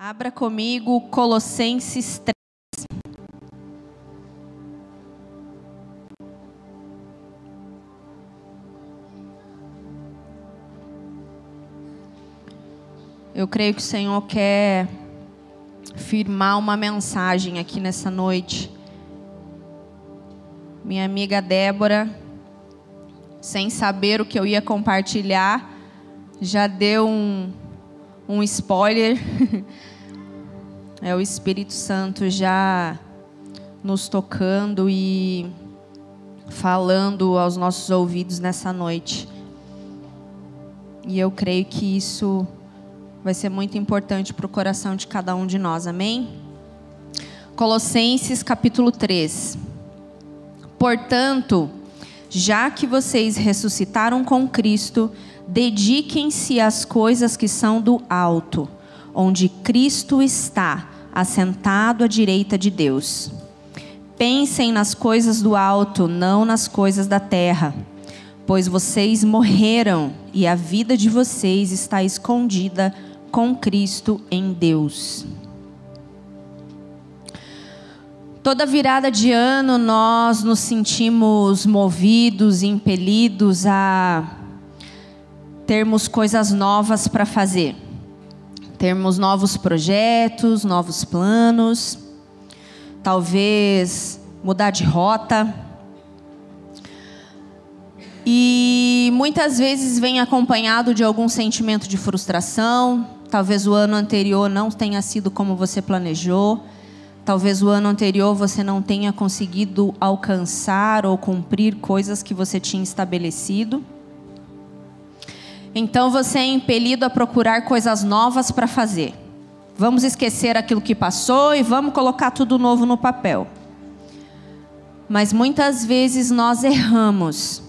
Abra comigo Colossenses 3. Eu creio que o Senhor quer firmar uma mensagem aqui nessa noite. Minha amiga Débora, sem saber o que eu ia compartilhar, já deu um, um spoiler. é o Espírito Santo já nos tocando e falando aos nossos ouvidos nessa noite. E eu creio que isso vai ser muito importante para o coração de cada um de nós, amém? Colossenses capítulo 3. Portanto, já que vocês ressuscitaram com Cristo, dediquem-se às coisas que são do alto, onde Cristo está, assentado à direita de Deus. Pensem nas coisas do alto, não nas coisas da terra, pois vocês morreram e a vida de vocês está escondida com Cristo em Deus. Toda virada de ano nós nos sentimos movidos, impelidos a termos coisas novas para fazer. Termos novos projetos, novos planos, talvez mudar de rota. E muitas vezes vem acompanhado de algum sentimento de frustração, Talvez o ano anterior não tenha sido como você planejou. Talvez o ano anterior você não tenha conseguido alcançar ou cumprir coisas que você tinha estabelecido. Então você é impelido a procurar coisas novas para fazer. Vamos esquecer aquilo que passou e vamos colocar tudo novo no papel. Mas muitas vezes nós erramos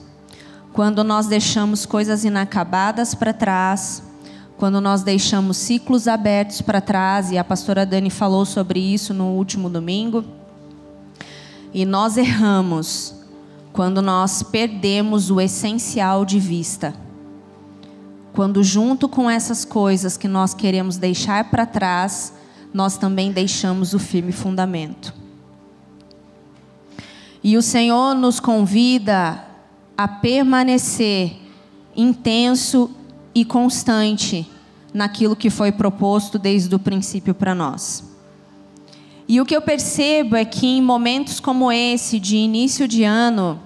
quando nós deixamos coisas inacabadas para trás quando nós deixamos ciclos abertos para trás, e a pastora Dani falou sobre isso no último domingo. E nós erramos quando nós perdemos o essencial de vista. Quando, junto com essas coisas que nós queremos deixar para trás, nós também deixamos o firme fundamento. E o Senhor nos convida a permanecer intenso e constante naquilo que foi proposto desde o princípio para nós. E o que eu percebo é que em momentos como esse, de início de ano,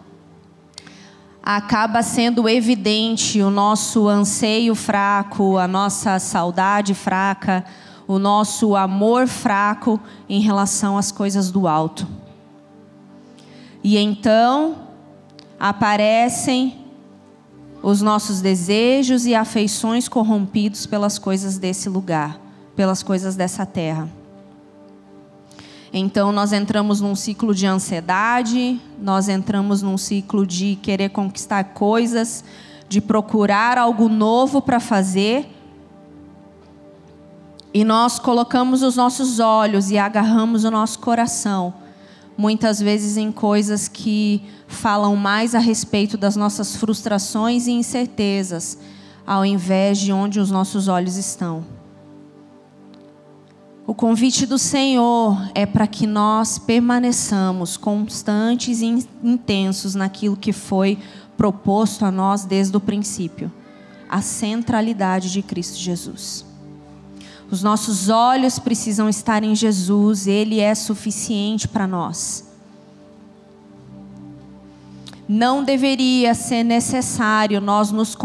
acaba sendo evidente o nosso anseio fraco, a nossa saudade fraca, o nosso amor fraco em relação às coisas do alto. E então aparecem os nossos desejos e afeições corrompidos pelas coisas desse lugar, pelas coisas dessa terra. Então nós entramos num ciclo de ansiedade, nós entramos num ciclo de querer conquistar coisas, de procurar algo novo para fazer. E nós colocamos os nossos olhos e agarramos o nosso coração muitas vezes em coisas que falam mais a respeito das nossas frustrações e incertezas, ao invés de onde os nossos olhos estão. O convite do Senhor é para que nós permaneçamos constantes e intensos naquilo que foi proposto a nós desde o princípio a centralidade de Cristo Jesus. Os nossos olhos precisam estar em Jesus, Ele é suficiente para nós. Não deveria ser necessário nós nos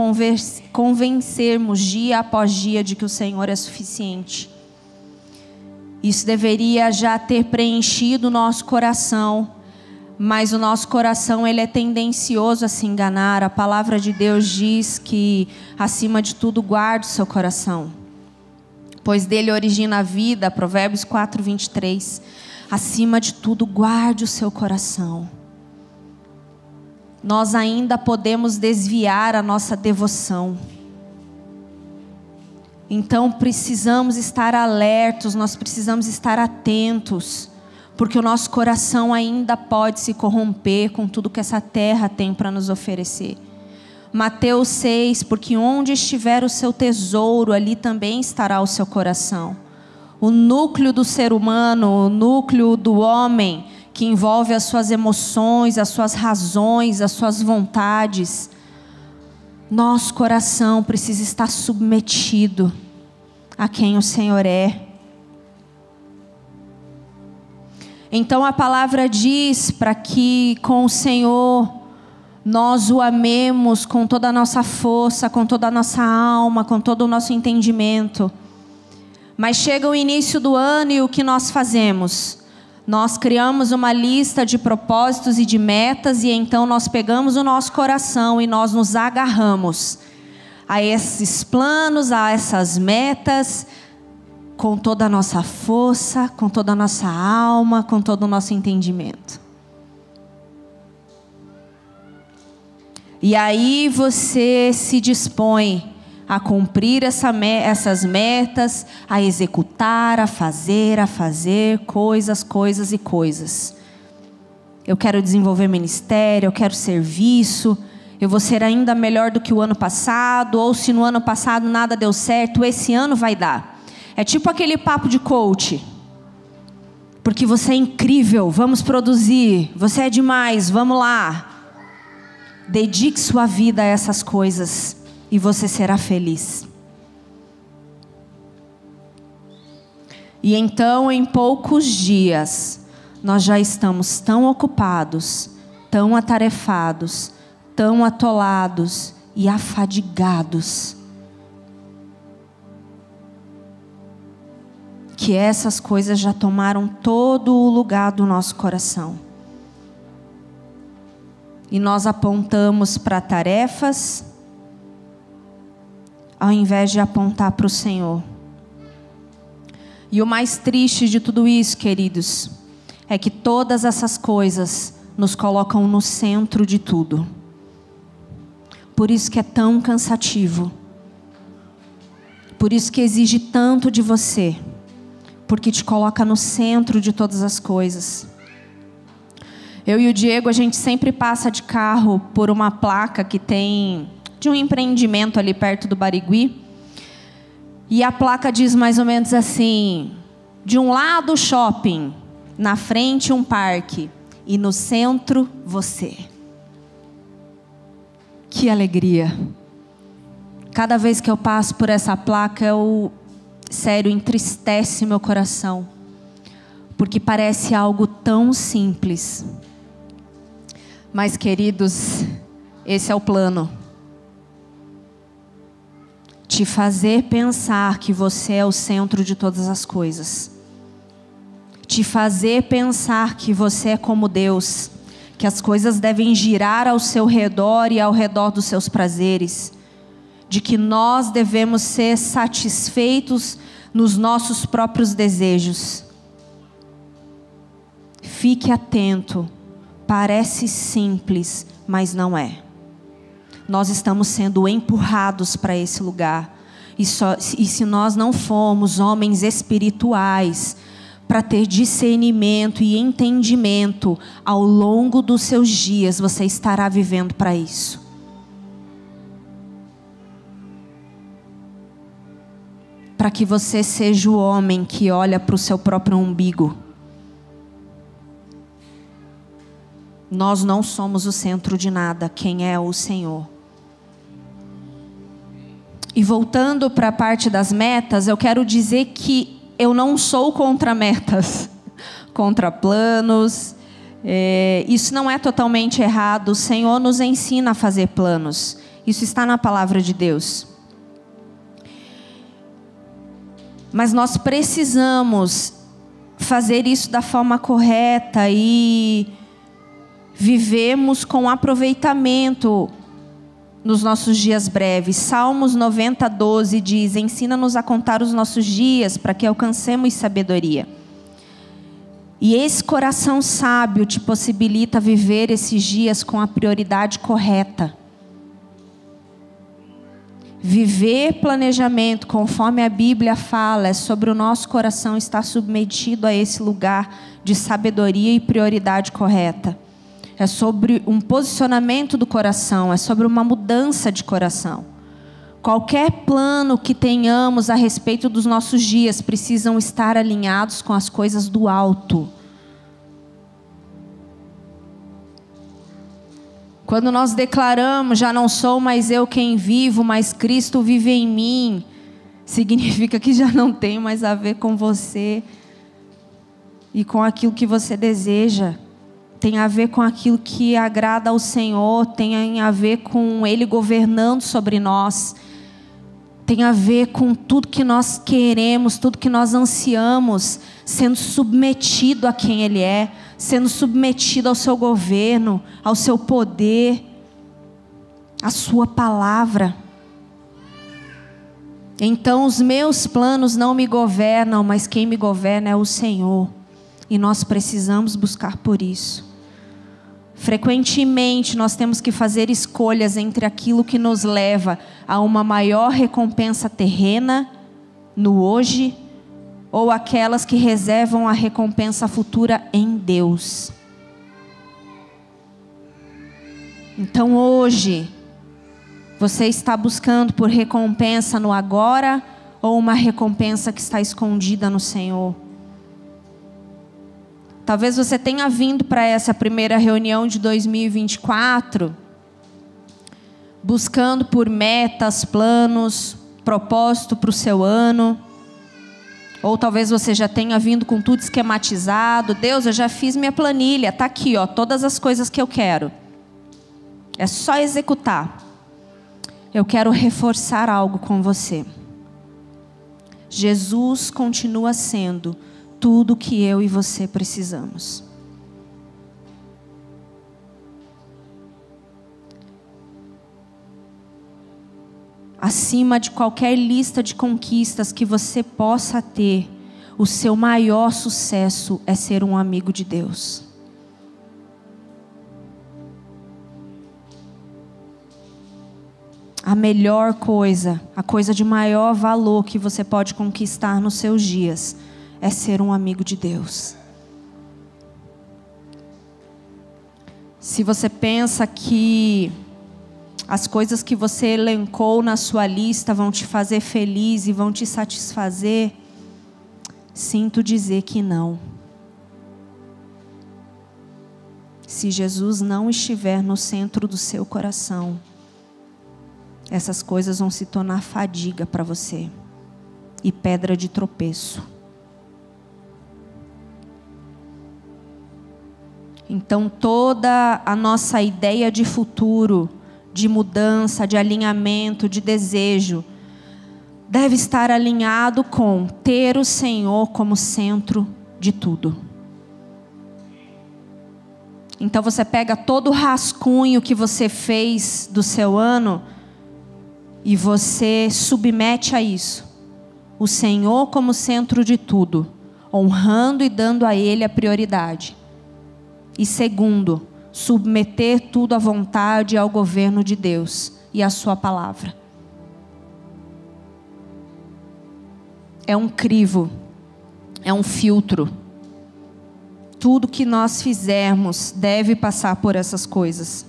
convencermos dia após dia de que o Senhor é suficiente. Isso deveria já ter preenchido o nosso coração, mas o nosso coração ele é tendencioso a se enganar. A palavra de Deus diz que acima de tudo guarde o seu coração pois dele origina a vida, Provérbios 4, 23. Acima de tudo, guarde o seu coração. Nós ainda podemos desviar a nossa devoção. Então precisamos estar alertos, nós precisamos estar atentos, porque o nosso coração ainda pode se corromper com tudo que essa terra tem para nos oferecer. Mateus 6, porque onde estiver o seu tesouro, ali também estará o seu coração. o núcleo do ser humano, o núcleo do homem, que envolve as suas emoções, as suas razões, as suas vontades. Nosso coração precisa estar submetido a quem o Senhor é. Então a palavra diz para que com o Senhor nós o amemos com toda a nossa força, com toda a nossa alma, com todo o nosso entendimento. Mas chega o início do ano e o que nós fazemos? Nós criamos uma lista de propósitos e de metas e então nós pegamos o nosso coração e nós nos agarramos a esses planos, a essas metas, com toda a nossa força, com toda a nossa alma, com todo o nosso entendimento. E aí você se dispõe a cumprir essa, essas metas, a executar, a fazer, a fazer coisas, coisas e coisas. Eu quero desenvolver ministério, eu quero serviço, eu vou ser ainda melhor do que o ano passado, ou se no ano passado nada deu certo, esse ano vai dar. É tipo aquele papo de coach. Porque você é incrível, vamos produzir, você é demais, vamos lá. Dedique sua vida a essas coisas e você será feliz. E então, em poucos dias, nós já estamos tão ocupados, tão atarefados, tão atolados e afadigados, que essas coisas já tomaram todo o lugar do nosso coração. E nós apontamos para tarefas, ao invés de apontar para o Senhor. E o mais triste de tudo isso, queridos, é que todas essas coisas nos colocam no centro de tudo. Por isso que é tão cansativo. Por isso que exige tanto de você. Porque te coloca no centro de todas as coisas. Eu e o Diego, a gente sempre passa de carro por uma placa que tem de um empreendimento ali perto do Barigui. E a placa diz mais ou menos assim: de um lado shopping, na frente um parque e no centro você. Que alegria. Cada vez que eu passo por essa placa, eu sério entristece meu coração. Porque parece algo tão simples. Mas queridos, esse é o plano te fazer pensar que você é o centro de todas as coisas. Te fazer pensar que você é como Deus, que as coisas devem girar ao seu redor e ao redor dos seus prazeres, de que nós devemos ser satisfeitos nos nossos próprios desejos. Fique atento, parece simples, mas não é nós estamos sendo empurrados para esse lugar. E, só, e se nós não formos homens espirituais, para ter discernimento e entendimento ao longo dos seus dias, você estará vivendo para isso. Para que você seja o homem que olha para o seu próprio umbigo. Nós não somos o centro de nada, quem é o Senhor. E voltando para a parte das metas, eu quero dizer que eu não sou contra metas, contra planos. É, isso não é totalmente errado. O Senhor nos ensina a fazer planos. Isso está na palavra de Deus. Mas nós precisamos fazer isso da forma correta e vivemos com aproveitamento nos nossos dias breves. Salmos 90, 12 diz: Ensina-nos a contar os nossos dias para que alcancemos sabedoria. E esse coração sábio te possibilita viver esses dias com a prioridade correta. Viver planejamento, conforme a Bíblia fala, é sobre o nosso coração estar submetido a esse lugar de sabedoria e prioridade correta é sobre um posicionamento do coração, é sobre uma mudança de coração. Qualquer plano que tenhamos a respeito dos nossos dias precisam estar alinhados com as coisas do alto. Quando nós declaramos, já não sou mais eu quem vivo, mas Cristo vive em mim, significa que já não tem mais a ver com você e com aquilo que você deseja. Tem a ver com aquilo que agrada ao Senhor, tem a ver com Ele governando sobre nós, tem a ver com tudo que nós queremos, tudo que nós ansiamos, sendo submetido a quem Ele é, sendo submetido ao seu governo, ao seu poder, à Sua palavra. Então os meus planos não me governam, mas quem me governa é o Senhor. E nós precisamos buscar por isso. Frequentemente nós temos que fazer escolhas entre aquilo que nos leva a uma maior recompensa terrena no hoje ou aquelas que reservam a recompensa futura em Deus. Então hoje, você está buscando por recompensa no agora ou uma recompensa que está escondida no Senhor? Talvez você tenha vindo para essa primeira reunião de 2024 buscando por metas, planos, propósito para o seu ano. Ou talvez você já tenha vindo com tudo esquematizado. Deus, eu já fiz minha planilha, tá aqui, ó, todas as coisas que eu quero. É só executar eu quero reforçar algo com você. Jesus continua sendo tudo que eu e você precisamos. Acima de qualquer lista de conquistas que você possa ter, o seu maior sucesso é ser um amigo de Deus. a melhor coisa, a coisa de maior valor que você pode conquistar nos seus dias é ser um amigo de Deus. Se você pensa que as coisas que você elencou na sua lista vão te fazer feliz e vão te satisfazer, sinto dizer que não. Se Jesus não estiver no centro do seu coração, essas coisas vão se tornar fadiga para você e pedra de tropeço. Então, toda a nossa ideia de futuro, de mudança, de alinhamento, de desejo, deve estar alinhado com ter o Senhor como centro de tudo. Então, você pega todo o rascunho que você fez do seu ano e você submete a isso o Senhor como centro de tudo, honrando e dando a Ele a prioridade. E segundo, submeter tudo à vontade e ao governo de Deus e à Sua palavra. É um crivo, é um filtro. Tudo que nós fizermos deve passar por essas coisas.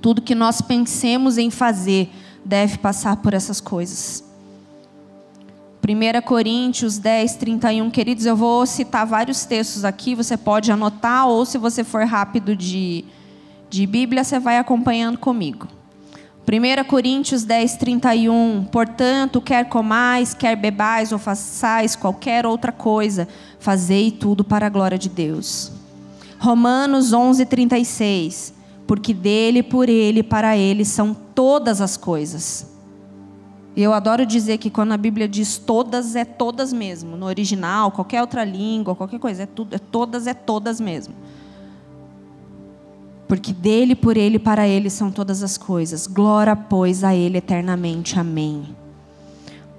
Tudo que nós pensemos em fazer deve passar por essas coisas. 1 Coríntios 10, 31, queridos, eu vou citar vários textos aqui, você pode anotar, ou se você for rápido de, de Bíblia, você vai acompanhando comigo. 1 Coríntios 10, 31, portanto, quer comais, quer bebais ou façais qualquer outra coisa, fazei tudo para a glória de Deus. Romanos 11, 36, porque dele, por ele, para ele são todas as coisas. E eu adoro dizer que quando a Bíblia diz todas, é todas mesmo. No original, qualquer outra língua, qualquer coisa, é, tudo, é todas, é todas mesmo. Porque dele, por ele, para ele são todas as coisas. Glória, pois, a ele eternamente. Amém.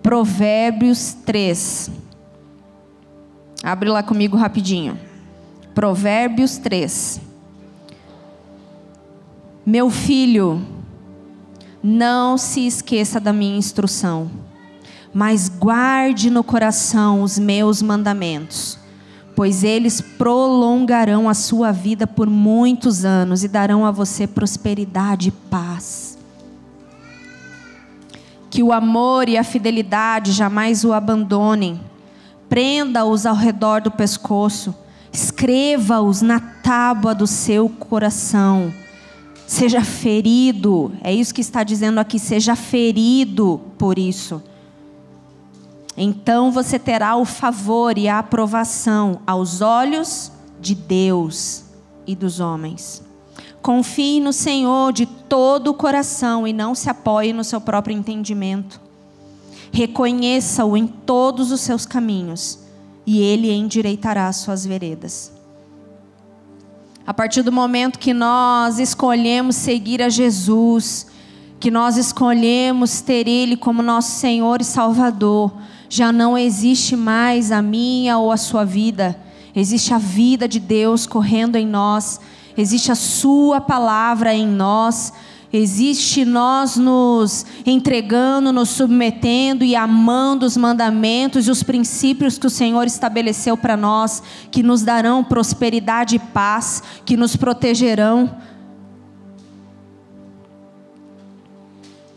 Provérbios 3. Abre lá comigo rapidinho. Provérbios 3. Meu filho, não se esqueça da minha instrução, mas guarde no coração os meus mandamentos, pois eles prolongarão a sua vida por muitos anos e darão a você prosperidade e paz. Que o amor e a fidelidade jamais o abandonem. Prenda-os ao redor do pescoço. Escreva-os na tábua do seu coração. Seja ferido, é isso que está dizendo aqui, seja ferido por isso. Então você terá o favor e a aprovação aos olhos de Deus e dos homens. Confie no Senhor de todo o coração e não se apoie no seu próprio entendimento. Reconheça-o em todos os seus caminhos e ele endireitará as suas veredas. A partir do momento que nós escolhemos seguir a Jesus, que nós escolhemos ter Ele como nosso Senhor e Salvador, já não existe mais a minha ou a sua vida, existe a vida de Deus correndo em nós existe a Sua palavra em nós, existe nós nos entregando, nos submetendo e amando os mandamentos e os princípios que o Senhor estabeleceu para nós, que nos darão prosperidade e paz, que nos protegerão.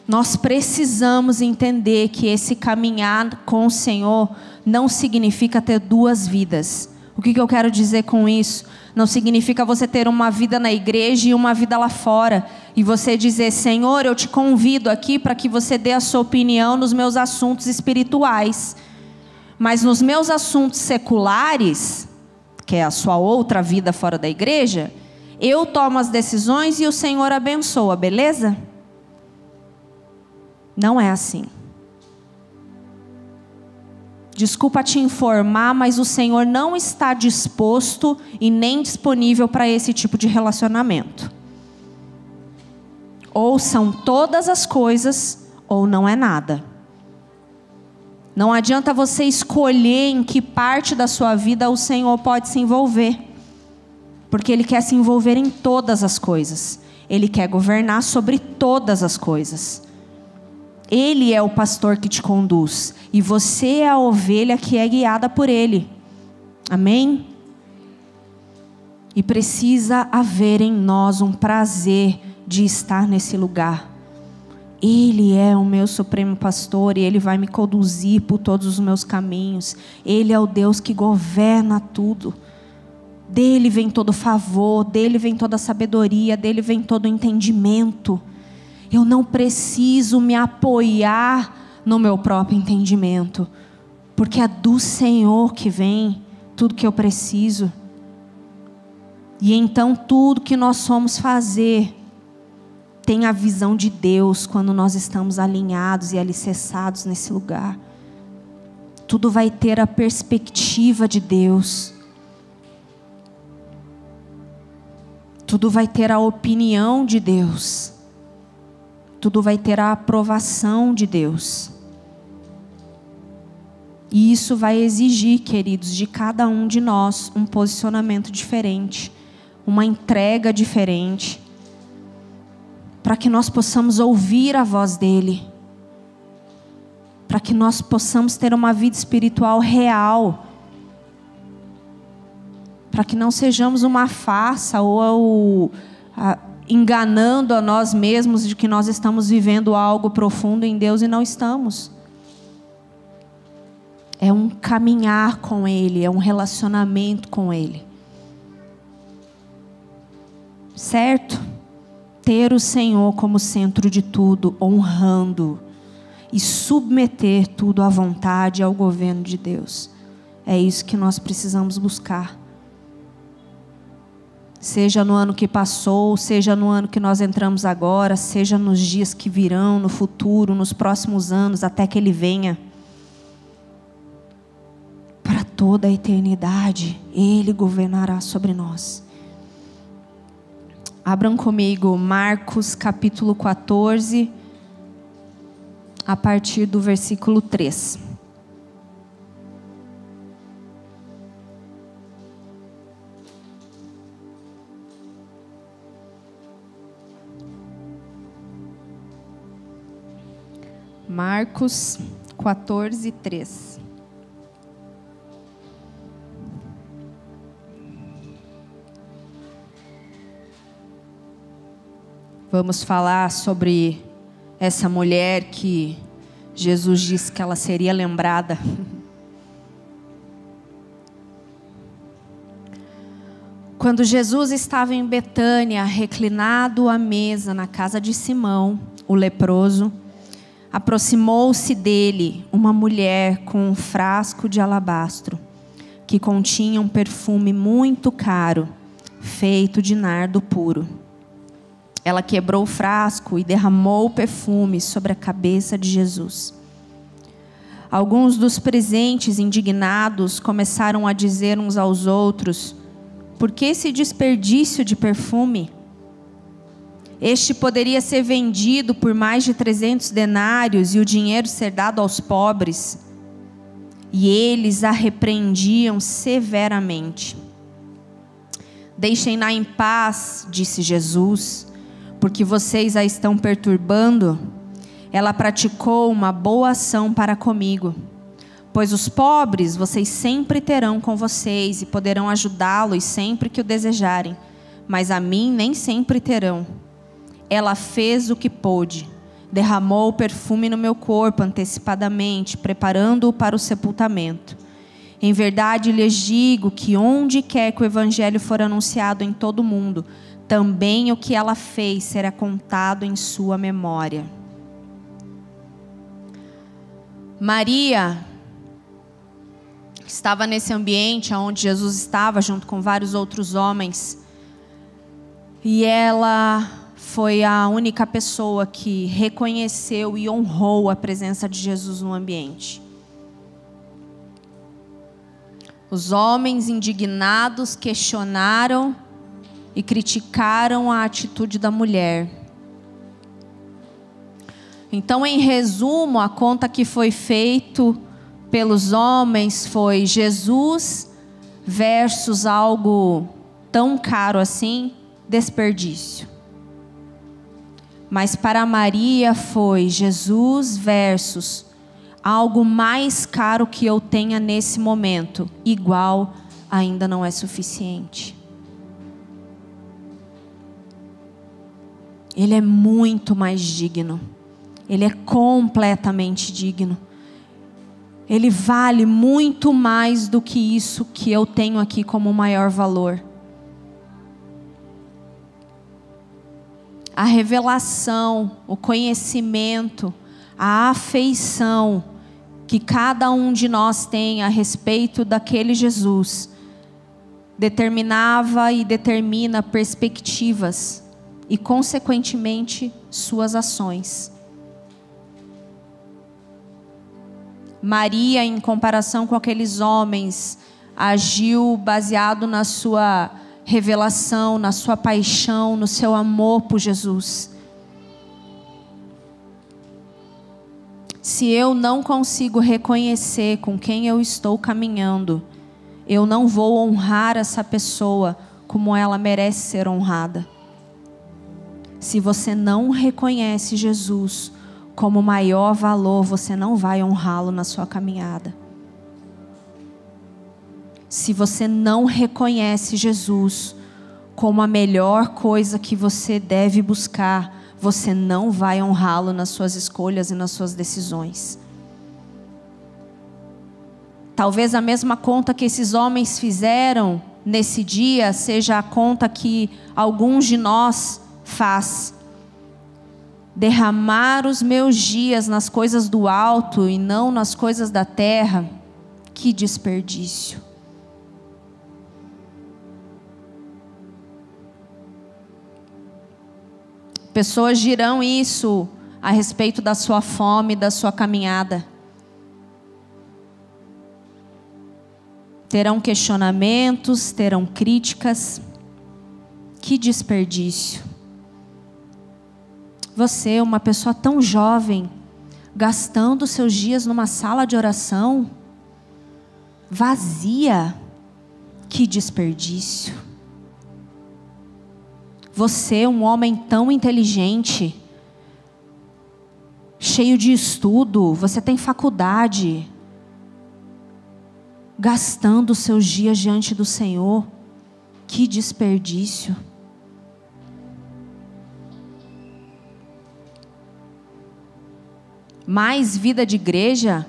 Nós precisamos entender que esse caminhar com o Senhor não significa ter duas vidas. O que, eu quero dizer com isso? Não significa você ter uma vida na igreja e uma vida lá fora. E você dizer, Senhor, eu te convido aqui para que você dê a sua opinião nos meus assuntos espirituais. Mas nos meus assuntos seculares, que é a sua outra vida fora da igreja, eu tomo as decisões e o Senhor abençoa, beleza? Não é assim. Desculpa te informar, mas o Senhor não está disposto e nem disponível para esse tipo de relacionamento. Ou são todas as coisas, ou não é nada. Não adianta você escolher em que parte da sua vida o Senhor pode se envolver, porque Ele quer se envolver em todas as coisas, Ele quer governar sobre todas as coisas. Ele é o pastor que te conduz e você é a ovelha que é guiada por ele. Amém? E precisa haver em nós um prazer de estar nesse lugar. Ele é o meu supremo pastor e ele vai me conduzir por todos os meus caminhos. Ele é o Deus que governa tudo. Dele vem todo favor, dele vem toda sabedoria, dele vem todo entendimento. Eu não preciso me apoiar no meu próprio entendimento, porque é do Senhor que vem tudo que eu preciso. E então tudo que nós somos fazer tem a visão de Deus quando nós estamos alinhados e alicerçados nesse lugar. Tudo vai ter a perspectiva de Deus. Tudo vai ter a opinião de Deus tudo vai ter a aprovação de Deus. E isso vai exigir, queridos, de cada um de nós um posicionamento diferente, uma entrega diferente, para que nós possamos ouvir a voz dEle, para que nós possamos ter uma vida espiritual real, para que não sejamos uma farsa ou a, enganando a nós mesmos de que nós estamos vivendo algo profundo em Deus e não estamos. É um caminhar com Ele, é um relacionamento com Ele. Certo? Ter o Senhor como centro de tudo, honrando e submeter tudo à vontade e ao governo de Deus. É isso que nós precisamos buscar seja no ano que passou, seja no ano que nós entramos agora, seja nos dias que virão, no futuro, nos próximos anos, até que Ele venha. Para toda a eternidade, Ele governará sobre nós. Abram comigo Marcos capítulo 14, a partir do versículo 3. Marcos 14, 3. Vamos falar sobre essa mulher que Jesus disse que ela seria lembrada. Quando Jesus estava em Betânia, reclinado à mesa na casa de Simão, o leproso, aproximou-se dele uma mulher com um frasco de alabastro, que continha um perfume muito caro, feito de nardo puro. Ela quebrou o frasco e derramou o perfume sobre a cabeça de Jesus. Alguns dos presentes, indignados, começaram a dizer uns aos outros: por que esse desperdício de perfume? Este poderia ser vendido por mais de 300 denários e o dinheiro ser dado aos pobres. E eles a repreendiam severamente. Deixem-na em paz, disse Jesus, porque vocês a estão perturbando. Ela praticou uma boa ação para comigo. Pois os pobres vocês sempre terão com vocês e poderão ajudá-los sempre que o desejarem, mas a mim nem sempre terão. Ela fez o que pôde, derramou o perfume no meu corpo antecipadamente, preparando-o para o sepultamento. Em verdade lhes digo que onde quer que o evangelho for anunciado em todo o mundo, também o que ela fez será contado em sua memória. Maria estava nesse ambiente onde Jesus estava junto com vários outros homens. E ela foi a única pessoa que reconheceu e honrou a presença de Jesus no ambiente. Os homens indignados questionaram e criticaram a atitude da mulher. Então, em resumo, a conta que foi feito pelos homens foi Jesus versus algo tão caro assim, desperdício. Mas para Maria foi Jesus versus algo mais caro que eu tenha nesse momento, igual ainda não é suficiente. Ele é muito mais digno. Ele é completamente digno. Ele vale muito mais do que isso que eu tenho aqui como maior valor. A revelação, o conhecimento, a afeição que cada um de nós tem a respeito daquele Jesus determinava e determina perspectivas e, consequentemente, suas ações. Maria, em comparação com aqueles homens, agiu baseado na sua revelação, na sua paixão, no seu amor por Jesus. Se eu não consigo reconhecer com quem eu estou caminhando, eu não vou honrar essa pessoa como ela merece ser honrada. Se você não reconhece Jesus como maior valor, você não vai honrá-lo na sua caminhada. Se você não reconhece Jesus como a melhor coisa que você deve buscar, você não vai honrá-lo nas suas escolhas e nas suas decisões. Talvez a mesma conta que esses homens fizeram nesse dia seja a conta que alguns de nós faz derramar os meus dias nas coisas do alto e não nas coisas da terra, que desperdício. Pessoas dirão isso a respeito da sua fome, da sua caminhada. Terão questionamentos, terão críticas. Que desperdício. Você, uma pessoa tão jovem, gastando seus dias numa sala de oração vazia, que desperdício. Você, um homem tão inteligente, cheio de estudo, você tem faculdade, gastando seus dias diante do Senhor, que desperdício. Mais vida de igreja?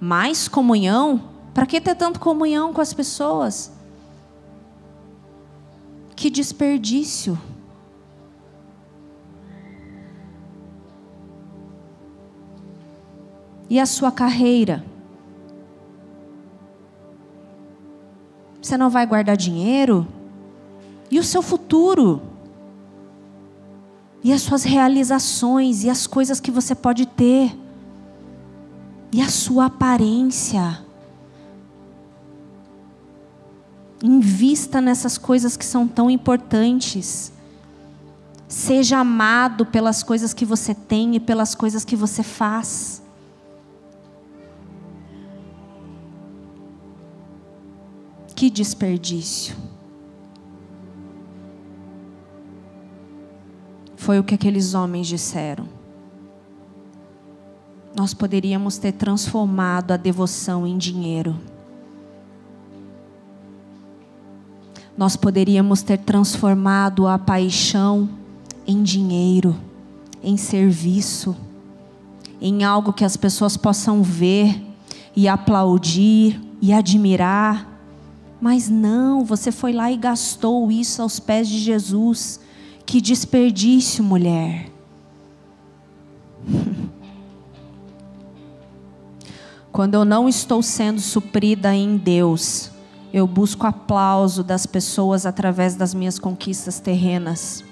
Mais comunhão? Para que ter tanto comunhão com as pessoas? Que desperdício. E a sua carreira? Você não vai guardar dinheiro? E o seu futuro? E as suas realizações e as coisas que você pode ter? E a sua aparência? Invista nessas coisas que são tão importantes. Seja amado pelas coisas que você tem e pelas coisas que você faz. Que desperdício. Foi o que aqueles homens disseram. Nós poderíamos ter transformado a devoção em dinheiro. nós poderíamos ter transformado a paixão em dinheiro, em serviço, em algo que as pessoas possam ver e aplaudir e admirar. Mas não, você foi lá e gastou isso aos pés de Jesus. Que desperdício, mulher. Quando eu não estou sendo suprida em Deus, eu busco aplauso das pessoas através das minhas conquistas terrenas.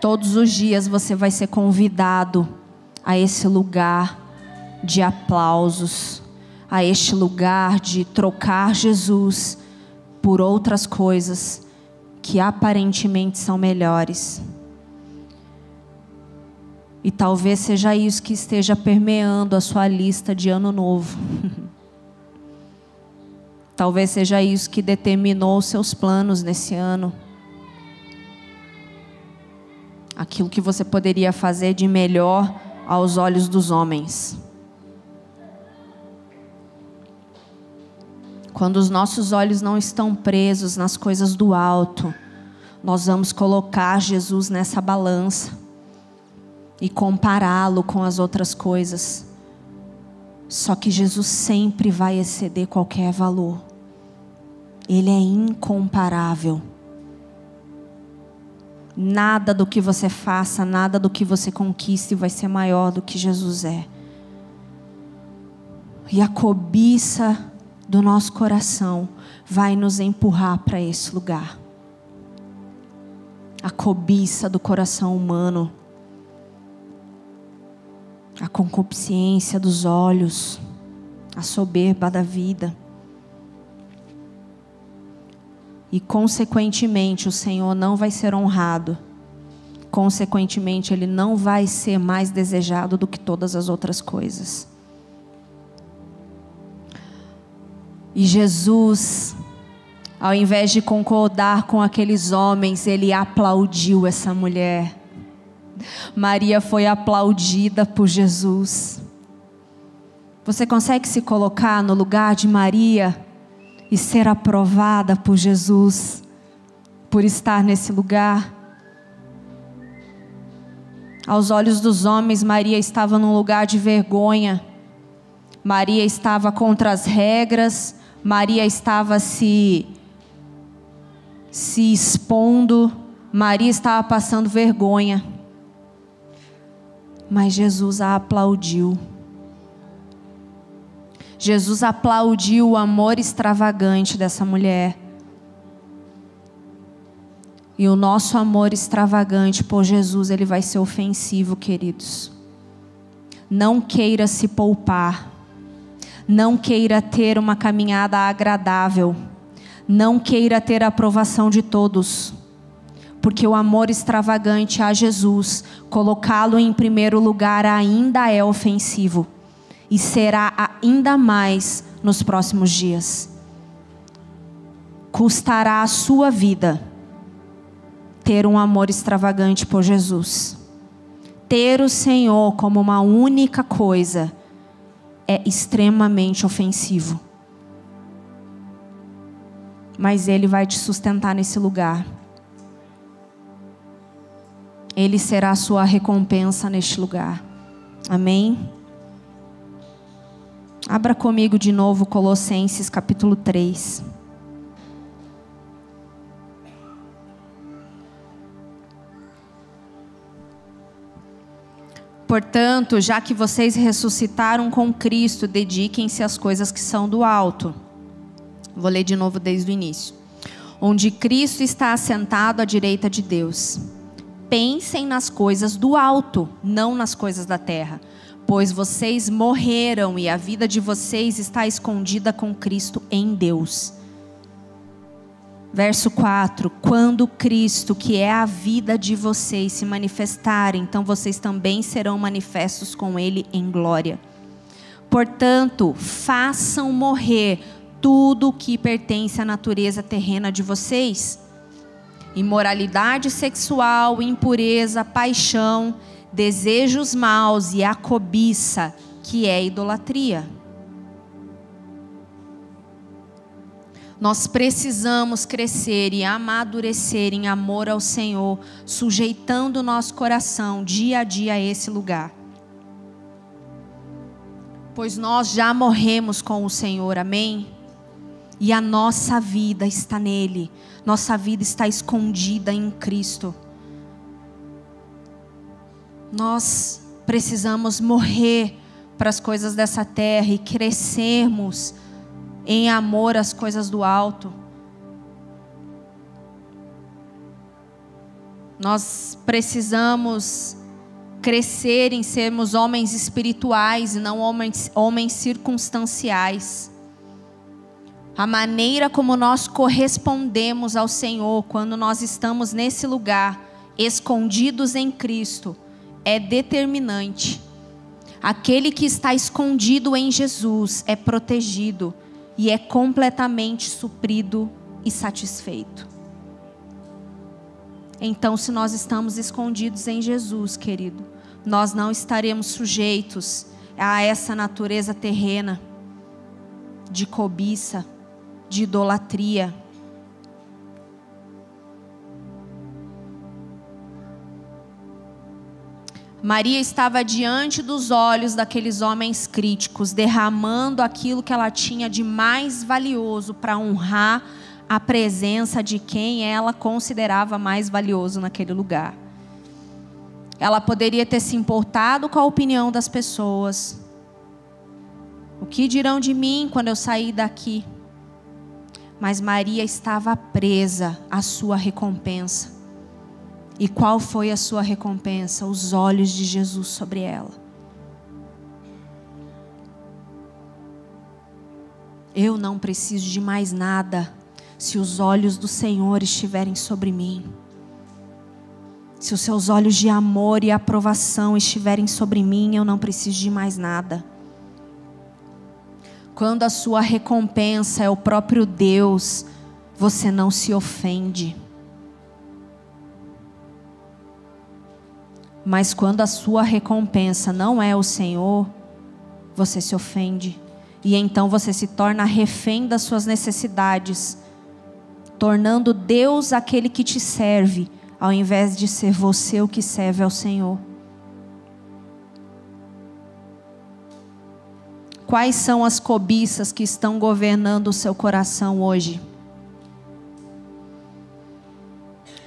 Todos os dias você vai ser convidado a esse lugar de aplausos, a este lugar de trocar Jesus por outras coisas que aparentemente são melhores. E talvez seja isso que esteja permeando a sua lista de ano novo. Talvez seja isso que determinou os seus planos nesse ano. Aquilo que você poderia fazer de melhor aos olhos dos homens. Quando os nossos olhos não estão presos nas coisas do alto, nós vamos colocar Jesus nessa balança e compará-lo com as outras coisas. Só que Jesus sempre vai exceder qualquer valor. Ele é incomparável. Nada do que você faça, nada do que você conquiste vai ser maior do que Jesus é. E a cobiça do nosso coração vai nos empurrar para esse lugar. A cobiça do coração humano, a concupiscência dos olhos, a soberba da vida. E, consequentemente, o Senhor não vai ser honrado. Consequentemente, ele não vai ser mais desejado do que todas as outras coisas. E Jesus, ao invés de concordar com aqueles homens, ele aplaudiu essa mulher. Maria foi aplaudida por Jesus. Você consegue se colocar no lugar de Maria? e ser aprovada por Jesus, por estar nesse lugar. Aos olhos dos homens, Maria estava num lugar de vergonha. Maria estava contra as regras, Maria estava se se expondo, Maria estava passando vergonha. Mas Jesus a aplaudiu. Jesus aplaudiu o amor extravagante dessa mulher. E o nosso amor extravagante por Jesus, ele vai ser ofensivo, queridos. Não queira se poupar. Não queira ter uma caminhada agradável. Não queira ter a aprovação de todos. Porque o amor extravagante a Jesus, colocá-lo em primeiro lugar, ainda é ofensivo e será ainda mais nos próximos dias. Custará a sua vida ter um amor extravagante por Jesus. Ter o Senhor como uma única coisa é extremamente ofensivo. Mas Ele vai te sustentar nesse lugar. Ele será a sua recompensa neste lugar. Amém? Abra comigo de novo Colossenses capítulo 3. Portanto, já que vocês ressuscitaram com Cristo, dediquem-se às coisas que são do alto. Vou ler de novo desde o início. Onde Cristo está assentado à direita de Deus. Pensem nas coisas do alto, não nas coisas da terra, pois vocês morreram e a vida de vocês está escondida com Cristo em Deus. Verso 4: Quando Cristo, que é a vida de vocês, se manifestar, então vocês também serão manifestos com Ele em glória. Portanto, façam morrer tudo o que pertence à natureza terrena de vocês: imoralidade sexual, impureza, paixão, desejos maus e a cobiça, que é idolatria. Nós precisamos crescer e amadurecer em amor ao Senhor, sujeitando nosso coração dia a dia a esse lugar. Pois nós já morremos com o Senhor, amém? E a nossa vida está nele, nossa vida está escondida em Cristo. Nós precisamos morrer para as coisas dessa terra e crescermos em amor às coisas do alto. Nós precisamos crescer em sermos homens espirituais e não homens, homens circunstanciais. A maneira como nós correspondemos ao Senhor quando nós estamos nesse lugar, escondidos em Cristo, é determinante. Aquele que está escondido em Jesus é protegido e é completamente suprido e satisfeito. Então, se nós estamos escondidos em Jesus, querido, nós não estaremos sujeitos a essa natureza terrena de cobiça, de idolatria Maria estava diante dos olhos daqueles homens críticos, derramando aquilo que ela tinha de mais valioso para honrar a presença de quem ela considerava mais valioso naquele lugar. Ela poderia ter se importado com a opinião das pessoas. O que dirão de mim quando eu sair daqui? Mas Maria estava presa à sua recompensa. E qual foi a sua recompensa? Os olhos de Jesus sobre ela. Eu não preciso de mais nada se os olhos do Senhor estiverem sobre mim. Se os seus olhos de amor e aprovação estiverem sobre mim, eu não preciso de mais nada. Quando a sua recompensa é o próprio Deus, você não se ofende. Mas quando a sua recompensa não é o Senhor, você se ofende. E então você se torna refém das suas necessidades, tornando Deus aquele que te serve, ao invés de ser você o que serve ao Senhor. Quais são as cobiças que estão governando o seu coração hoje?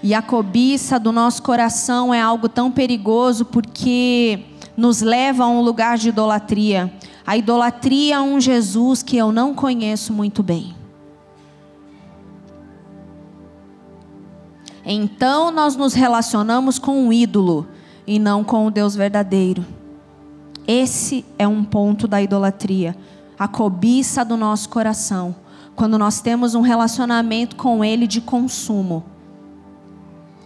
E a cobiça do nosso coração é algo tão perigoso porque nos leva a um lugar de idolatria. A idolatria a um Jesus que eu não conheço muito bem. Então nós nos relacionamos com um ídolo e não com o Deus verdadeiro. Esse é um ponto da idolatria, a cobiça do nosso coração, quando nós temos um relacionamento com Ele de consumo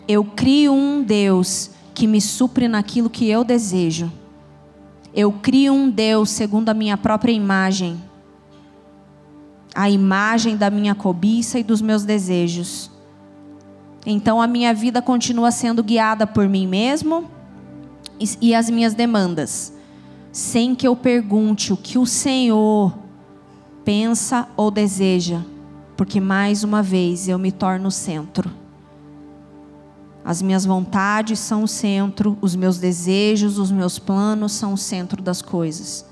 eu crio um Deus que me supre naquilo que eu desejo. Eu crio um Deus segundo a minha própria imagem, a imagem da minha cobiça e dos meus desejos. Então a minha vida continua sendo guiada por mim mesmo e as minhas demandas, sem que eu pergunte o que o Senhor pensa ou deseja, porque mais uma vez eu me torno o centro. As minhas vontades são o centro, os meus desejos, os meus planos são o centro das coisas.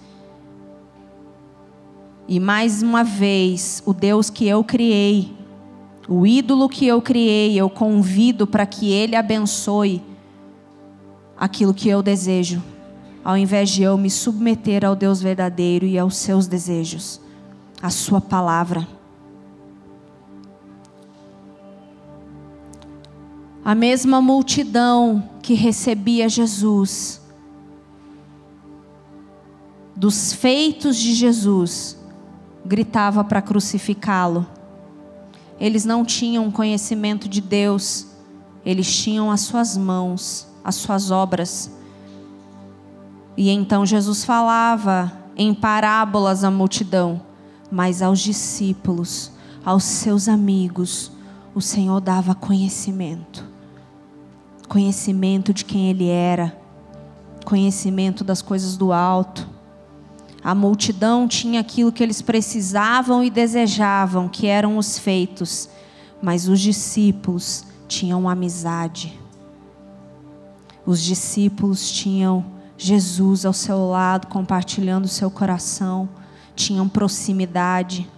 E mais uma vez, o Deus que eu criei, o ídolo que eu criei, eu convido para que ele abençoe aquilo que eu desejo, ao invés de eu me submeter ao Deus verdadeiro e aos seus desejos, a sua palavra. A mesma multidão que recebia Jesus, dos feitos de Jesus, gritava para crucificá-lo. Eles não tinham conhecimento de Deus, eles tinham as suas mãos, as suas obras. E então Jesus falava em parábolas à multidão, mas aos discípulos, aos seus amigos, o Senhor dava conhecimento conhecimento de quem ele era, conhecimento das coisas do alto. A multidão tinha aquilo que eles precisavam e desejavam, que eram os feitos, mas os discípulos tinham amizade. Os discípulos tinham Jesus ao seu lado, compartilhando o seu coração, tinham proximidade.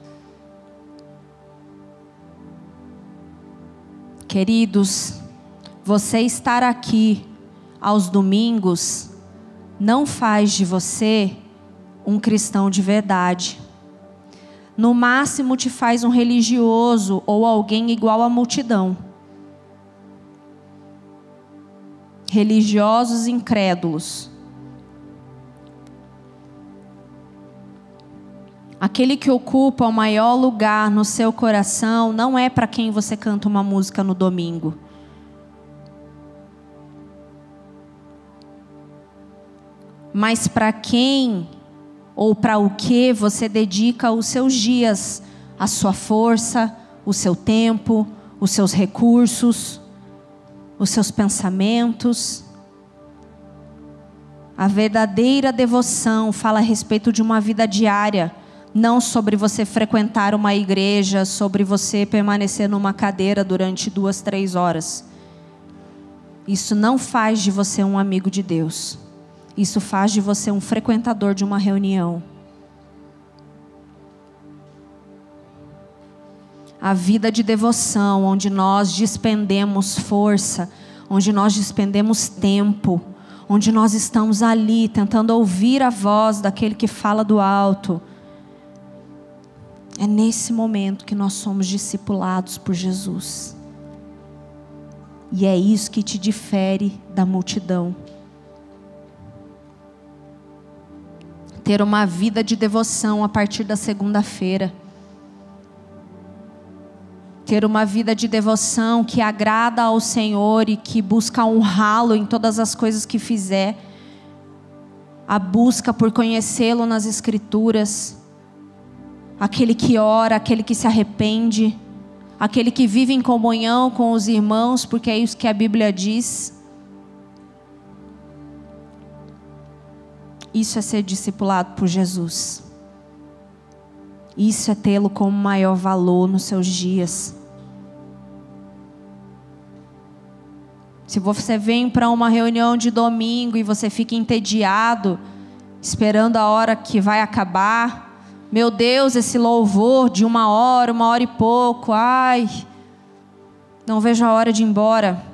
Queridos, você estar aqui aos domingos não faz de você um cristão de verdade. No máximo te faz um religioso ou alguém igual à multidão. Religiosos incrédulos. Aquele que ocupa o maior lugar no seu coração não é para quem você canta uma música no domingo. mas para quem ou para o que você dedica os seus dias, a sua força, o seu tempo, os seus recursos, os seus pensamentos. A verdadeira devoção fala a respeito de uma vida diária, não sobre você frequentar uma igreja, sobre você permanecer numa cadeira durante duas, três horas. Isso não faz de você um amigo de Deus. Isso faz de você um frequentador de uma reunião. A vida de devoção, onde nós despendemos força, onde nós despendemos tempo, onde nós estamos ali tentando ouvir a voz daquele que fala do alto. É nesse momento que nós somos discipulados por Jesus. E é isso que te difere da multidão. ter uma vida de devoção a partir da segunda-feira. Ter uma vida de devoção que agrada ao Senhor e que busca honrá-lo em todas as coisas que fizer. A busca por conhecê-lo nas Escrituras. Aquele que ora, aquele que se arrepende. Aquele que vive em comunhão com os irmãos, porque é isso que a Bíblia diz. Isso é ser discipulado por Jesus. Isso é tê-lo como maior valor nos seus dias. Se você vem para uma reunião de domingo e você fica entediado, esperando a hora que vai acabar, meu Deus, esse louvor de uma hora, uma hora e pouco, ai, não vejo a hora de ir embora.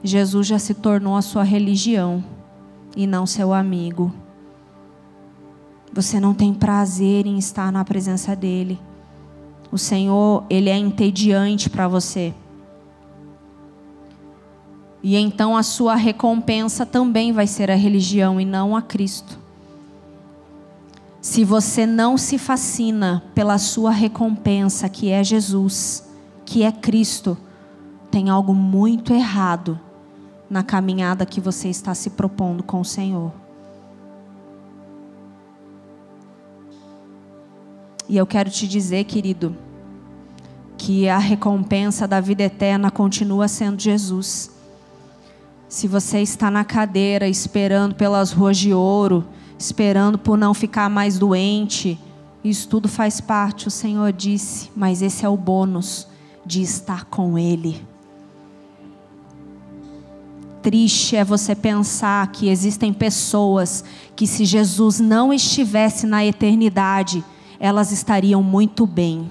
Jesus já se tornou a sua religião e não seu amigo. Você não tem prazer em estar na presença dele. O Senhor, ele é entediante para você. E então a sua recompensa também vai ser a religião e não a Cristo. Se você não se fascina pela sua recompensa, que é Jesus, que é Cristo, tem algo muito errado na caminhada que você está se propondo com o Senhor. E eu quero te dizer, querido, que a recompensa da vida eterna continua sendo Jesus. Se você está na cadeira esperando pelas ruas de ouro, esperando por não ficar mais doente, isso tudo faz parte, o Senhor disse, mas esse é o bônus de estar com Ele triste é você pensar que existem pessoas que, se Jesus não estivesse na eternidade, elas estariam muito bem.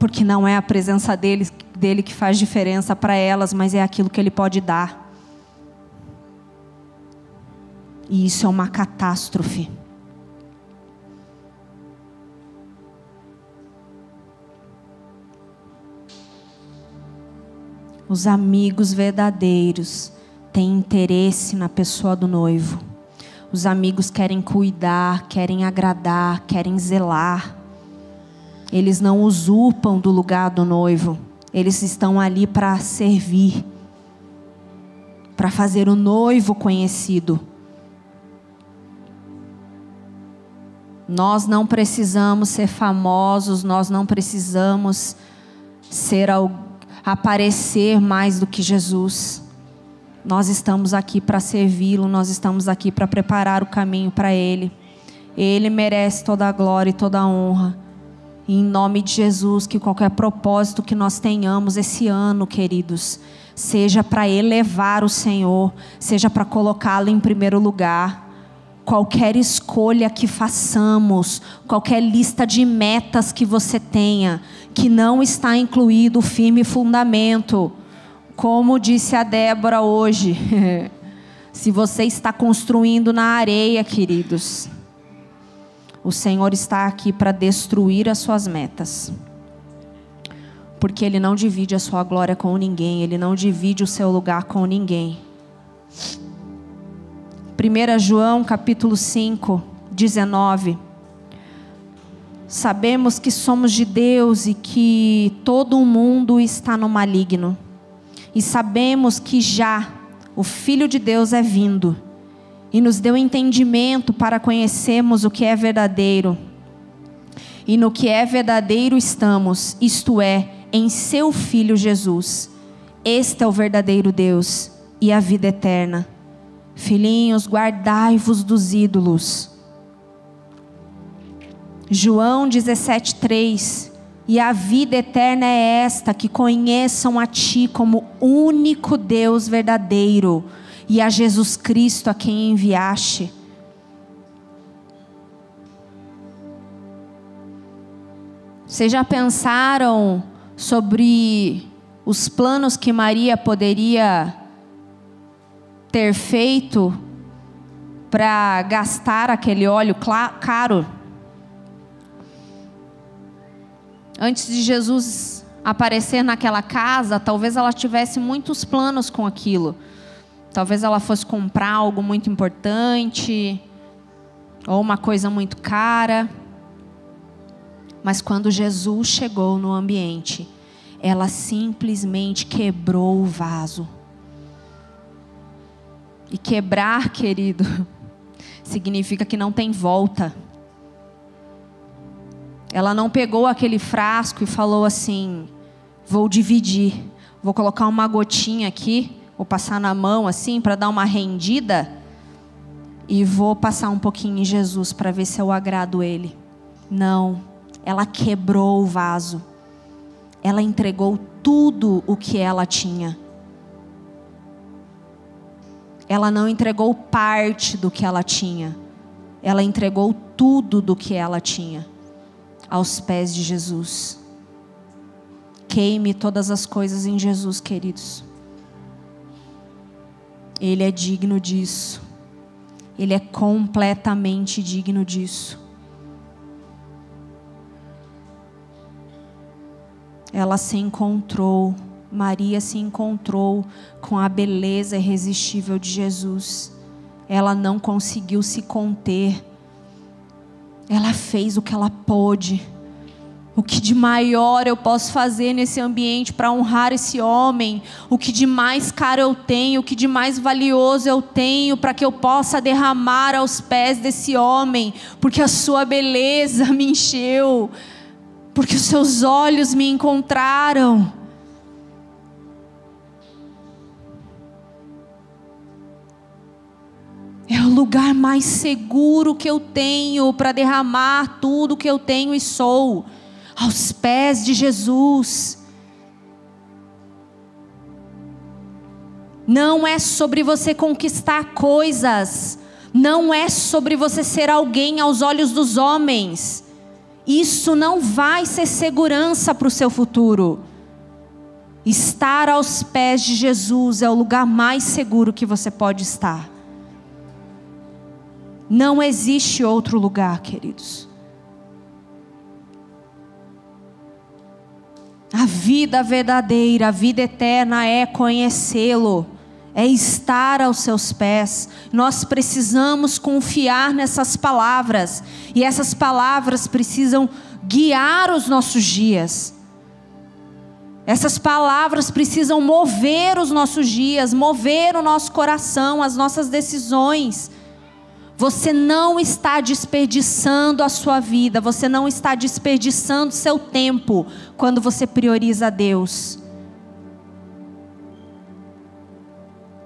Porque não é a presença dele, dele que faz diferença para elas, mas é aquilo que ele pode dar. E isso é uma catástrofe. Os amigos verdadeiros têm interesse na pessoa do noivo. Os amigos querem cuidar, querem agradar, querem zelar. Eles não usurpam do lugar do noivo. Eles estão ali para servir, para fazer o noivo conhecido. Nós não precisamos ser famosos, nós não precisamos ser aparecer mais do que Jesus. Nós estamos aqui para servi-lo, nós estamos aqui para preparar o caminho para ele. Ele merece toda a glória e toda a honra. Em nome de Jesus, que qualquer propósito que nós tenhamos esse ano, queridos, seja para elevar o Senhor, seja para colocá-lo em primeiro lugar qualquer escolha que façamos, qualquer lista de metas que você tenha, que não está incluído o firme fundamento, como disse a Débora hoje, se você está construindo na areia, queridos, o Senhor está aqui para destruir as suas metas. Porque Ele não divide a sua glória com ninguém, Ele não divide o seu lugar com ninguém. 1 João capítulo 5, 19. Sabemos que somos de Deus e que todo o mundo está no maligno. E sabemos que já o Filho de Deus é vindo e nos deu entendimento para conhecermos o que é verdadeiro. E no que é verdadeiro estamos, isto é, em seu Filho Jesus. Este é o verdadeiro Deus e a vida eterna. Filhinhos, guardai-vos dos ídolos. João 17:3 E a vida eterna é esta que conheçam a ti como único Deus verdadeiro e a Jesus Cristo a quem enviaste. Vocês já pensaram sobre os planos que Maria poderia ter feito para gastar aquele óleo caro. Antes de Jesus aparecer naquela casa, talvez ela tivesse muitos planos com aquilo. Talvez ela fosse comprar algo muito importante, ou uma coisa muito cara. Mas quando Jesus chegou no ambiente, ela simplesmente quebrou o vaso. E quebrar, querido, significa que não tem volta. Ela não pegou aquele frasco e falou assim: vou dividir, vou colocar uma gotinha aqui, vou passar na mão assim para dar uma rendida e vou passar um pouquinho em Jesus para ver se eu agrado ele. Não, ela quebrou o vaso. Ela entregou tudo o que ela tinha ela não entregou parte do que ela tinha, ela entregou tudo do que ela tinha aos pés de Jesus. Queime todas as coisas em Jesus, queridos. Ele é digno disso. Ele é completamente digno disso. Ela se encontrou Maria se encontrou com a beleza irresistível de Jesus. Ela não conseguiu se conter. Ela fez o que ela pôde. O que de maior eu posso fazer nesse ambiente para honrar esse homem? O que de mais caro eu tenho? O que de mais valioso eu tenho para que eu possa derramar aos pés desse homem? Porque a sua beleza me encheu, porque os seus olhos me encontraram. É o lugar mais seguro que eu tenho para derramar tudo que eu tenho e sou aos pés de Jesus. Não é sobre você conquistar coisas. Não é sobre você ser alguém aos olhos dos homens. Isso não vai ser segurança para o seu futuro. Estar aos pés de Jesus é o lugar mais seguro que você pode estar. Não existe outro lugar, queridos. A vida verdadeira, a vida eterna é conhecê-lo, é estar aos seus pés. Nós precisamos confiar nessas palavras, e essas palavras precisam guiar os nossos dias. Essas palavras precisam mover os nossos dias, mover o nosso coração, as nossas decisões. Você não está desperdiçando a sua vida, você não está desperdiçando seu tempo quando você prioriza Deus.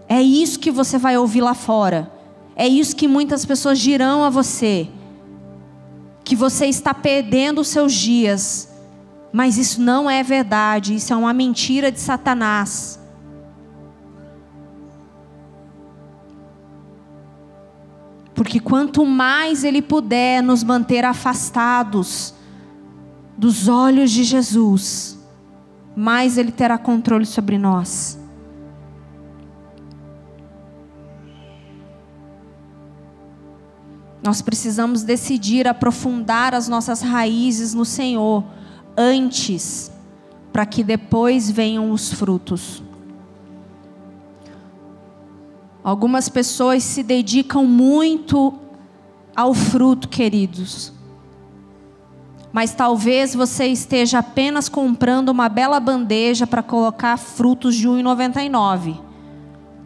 É isso que você vai ouvir lá fora. É isso que muitas pessoas dirão a você. Que você está perdendo os seus dias. Mas isso não é verdade, isso é uma mentira de Satanás. Porque quanto mais Ele puder nos manter afastados dos olhos de Jesus, mais Ele terá controle sobre nós. Nós precisamos decidir aprofundar as nossas raízes no Senhor antes, para que depois venham os frutos. Algumas pessoas se dedicam muito ao fruto, queridos. Mas talvez você esteja apenas comprando uma bela bandeja para colocar frutos de 1,99.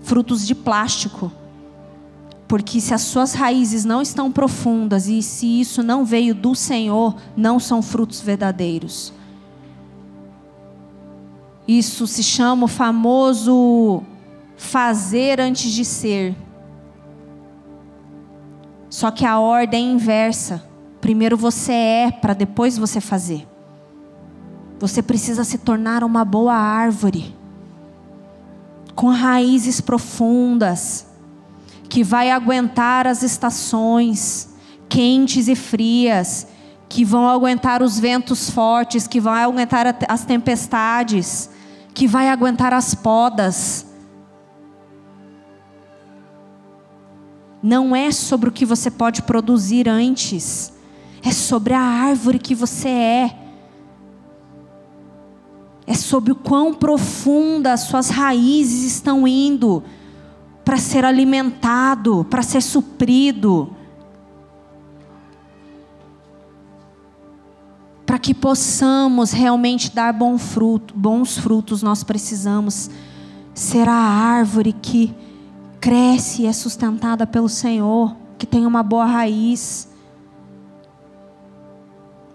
Frutos de plástico. Porque se as suas raízes não estão profundas e se isso não veio do Senhor, não são frutos verdadeiros. Isso se chama o famoso fazer antes de ser. Só que a ordem é inversa. Primeiro você é, para depois você fazer. Você precisa se tornar uma boa árvore, com raízes profundas, que vai aguentar as estações quentes e frias, que vão aguentar os ventos fortes, que vão aguentar as tempestades, que vai aguentar as podas não é sobre o que você pode produzir antes, é sobre a árvore que você é. É sobre o quão profunda as suas raízes estão indo para ser alimentado, para ser suprido. Para que possamos realmente dar bom fruto, bons frutos, nós precisamos ser a árvore que cresce e é sustentada pelo Senhor, que tem uma boa raiz.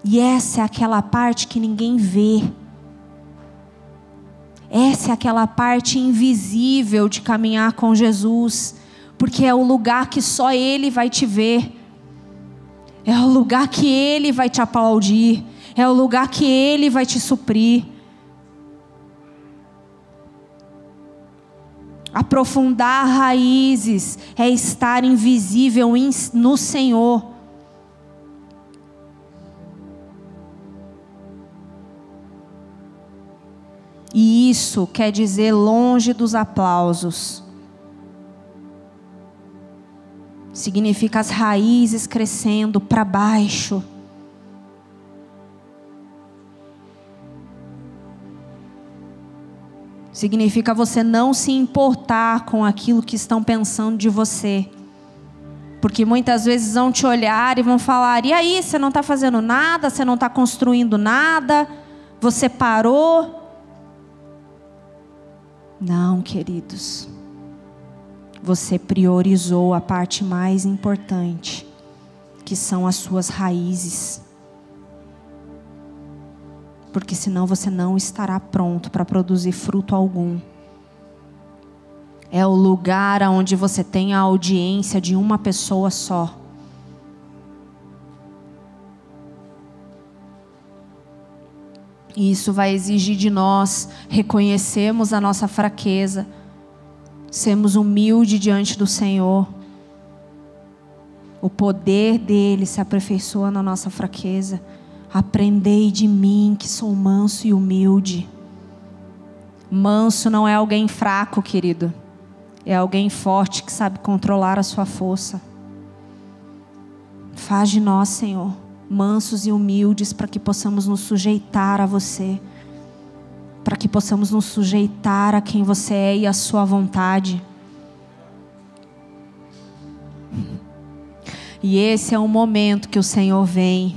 E essa é aquela parte que ninguém vê. Essa é aquela parte invisível de caminhar com Jesus, porque é o lugar que só Ele vai te ver, é o lugar que Ele vai te aplaudir, é o lugar que Ele vai te suprir. Aprofundar raízes é estar invisível no Senhor. E isso quer dizer longe dos aplausos. Significa as raízes crescendo para baixo. Significa você não se importar com aquilo que estão pensando de você. Porque muitas vezes vão te olhar e vão falar: e aí, você não está fazendo nada, você não está construindo nada, você parou. Não, queridos. Você priorizou a parte mais importante, que são as suas raízes porque senão você não estará pronto para produzir fruto algum. É o lugar onde você tem a audiência de uma pessoa só. E isso vai exigir de nós reconhecermos a nossa fraqueza, sermos humildes diante do Senhor. O poder dele se aperfeiçoa na nossa fraqueza. Aprendei de mim, que sou manso e humilde. Manso não é alguém fraco, querido. É alguém forte que sabe controlar a sua força. Faz de nós, Senhor, mansos e humildes para que possamos nos sujeitar a você. Para que possamos nos sujeitar a quem você é e a sua vontade. E esse é um momento que o Senhor vem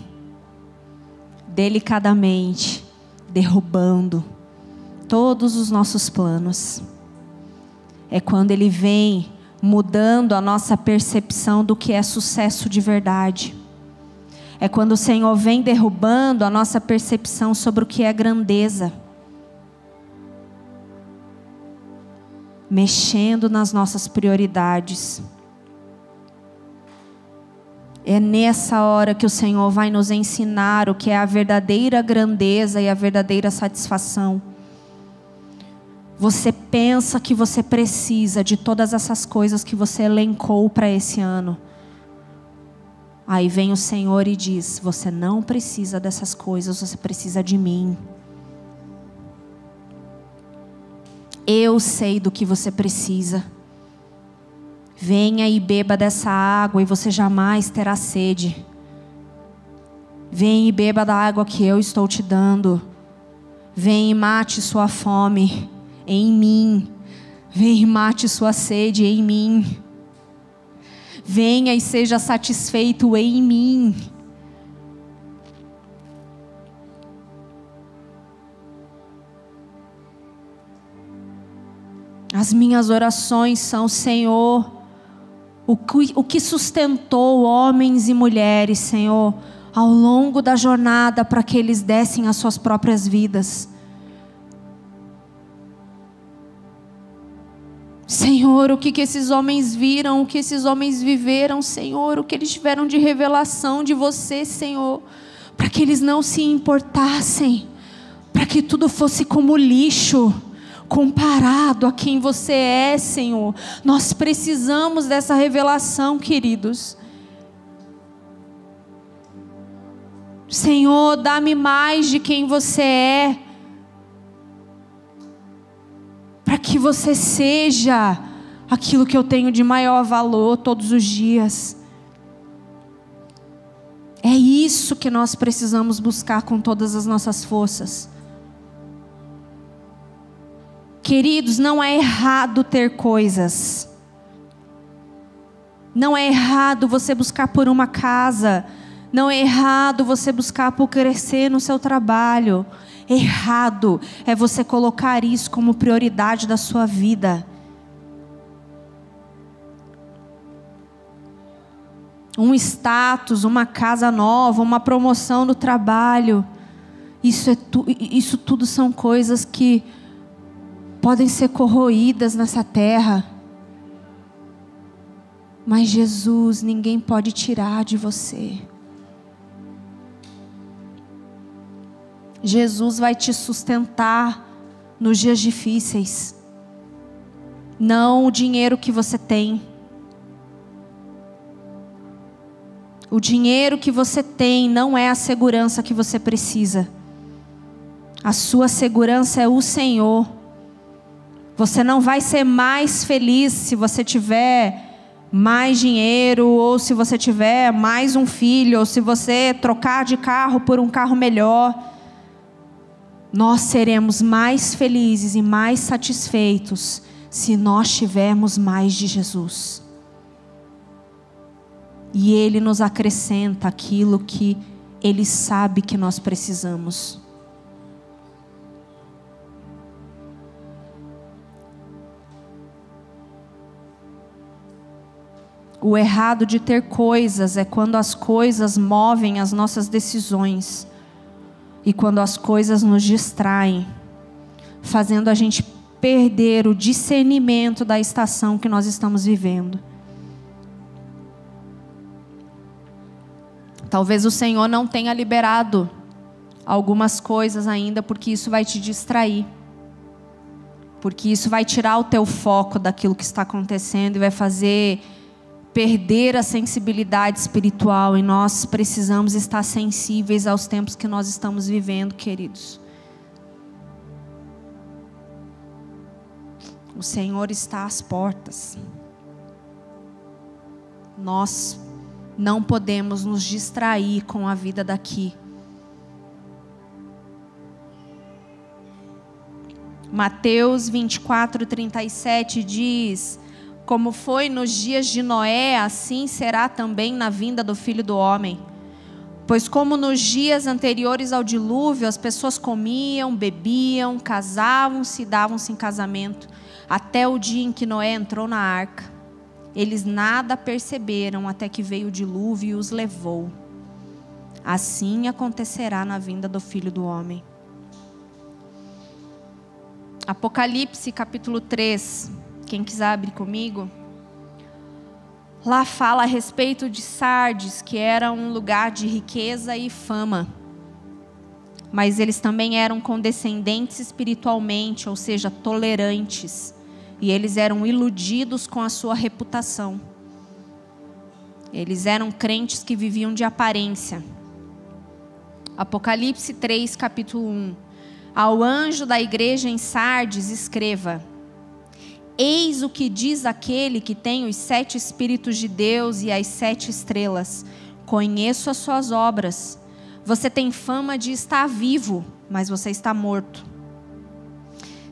delicadamente derrubando todos os nossos planos. É quando Ele vem mudando a nossa percepção do que é sucesso de verdade. É quando o Senhor vem derrubando a nossa percepção sobre o que é grandeza. Mexendo nas nossas prioridades. É nessa hora que o Senhor vai nos ensinar o que é a verdadeira grandeza e a verdadeira satisfação. Você pensa que você precisa de todas essas coisas que você elencou para esse ano. Aí vem o Senhor e diz: Você não precisa dessas coisas, você precisa de mim. Eu sei do que você precisa. Venha e beba dessa água e você jamais terá sede. Venha e beba da água que eu estou te dando. Venha e mate sua fome em mim. Venha e mate sua sede em mim. Venha e seja satisfeito em mim. As minhas orações são, Senhor, o que, sustentou homens e mulheres, Senhor, ao longo da jornada para que eles dessem as suas próprias vidas. Senhor, o que, que esses homens viram, o que esses homens viveram, Senhor, o que eles tiveram de revelação de você, Senhor, para que eles não se importassem, para que tudo fosse como lixo comparado a quem você é, Senhor. Nós precisamos dessa revelação, queridos. Senhor, dá-me mais de quem você é, para que você seja aquilo que eu tenho de maior valor todos os dias. É isso que nós precisamos buscar com todas as nossas forças. Queridos, não é errado ter coisas. Não é errado você buscar por uma casa. Não é errado você buscar por crescer no seu trabalho. Errado é você colocar isso como prioridade da sua vida. Um status, uma casa nova, uma promoção no trabalho. Isso, é tu, isso tudo são coisas que podem ser corroídas nessa terra. Mas Jesus, ninguém pode tirar de você. Jesus vai te sustentar nos dias difíceis. Não o dinheiro que você tem. O dinheiro que você tem não é a segurança que você precisa. A sua segurança é o Senhor. Você não vai ser mais feliz se você tiver mais dinheiro, ou se você tiver mais um filho, ou se você trocar de carro por um carro melhor. Nós seremos mais felizes e mais satisfeitos se nós tivermos mais de Jesus. E Ele nos acrescenta aquilo que Ele sabe que nós precisamos. O errado de ter coisas é quando as coisas movem as nossas decisões e quando as coisas nos distraem, fazendo a gente perder o discernimento da estação que nós estamos vivendo. Talvez o Senhor não tenha liberado algumas coisas ainda, porque isso vai te distrair. porque isso vai tirar o teu foco daquilo que está acontecendo e vai fazer perder a sensibilidade espiritual. E nós precisamos estar sensíveis aos tempos que nós estamos vivendo, queridos. O Senhor está às portas. Nós não podemos nos distrair com a vida daqui. Mateus 24, 37 diz: Como foi nos dias de Noé, assim será também na vinda do filho do homem. Pois, como nos dias anteriores ao dilúvio, as pessoas comiam, bebiam, casavam-se e davam-se em casamento, até o dia em que Noé entrou na arca. Eles nada perceberam até que veio o dilúvio e os levou. Assim acontecerá na vinda do filho do homem. Apocalipse capítulo 3. Quem quiser abrir comigo. Lá fala a respeito de Sardes, que era um lugar de riqueza e fama. Mas eles também eram condescendentes espiritualmente, ou seja, tolerantes. E eles eram iludidos com a sua reputação. Eles eram crentes que viviam de aparência. Apocalipse 3, capítulo 1. Ao anjo da igreja em Sardes, escreva: Eis o que diz aquele que tem os sete Espíritos de Deus e as sete estrelas. Conheço as suas obras. Você tem fama de estar vivo, mas você está morto.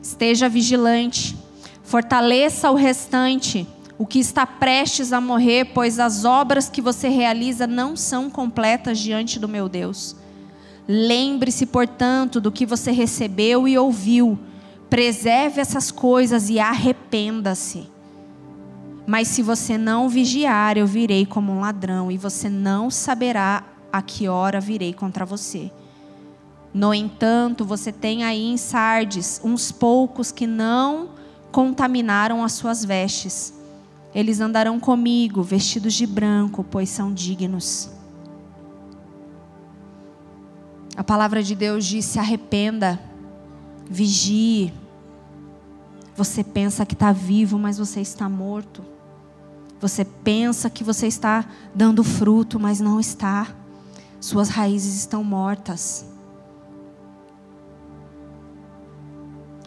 Esteja vigilante, fortaleça o restante, o que está prestes a morrer, pois as obras que você realiza não são completas diante do meu Deus. Lembre-se, portanto, do que você recebeu e ouviu. Preserve essas coisas e arrependa-se. Mas se você não vigiar, eu virei como um ladrão, e você não saberá a que hora virei contra você. No entanto, você tem aí em Sardes uns poucos que não contaminaram as suas vestes. Eles andarão comigo, vestidos de branco, pois são dignos. A palavra de Deus diz: se arrependa, vigie. Você pensa que está vivo, mas você está morto. Você pensa que você está dando fruto, mas não está. Suas raízes estão mortas.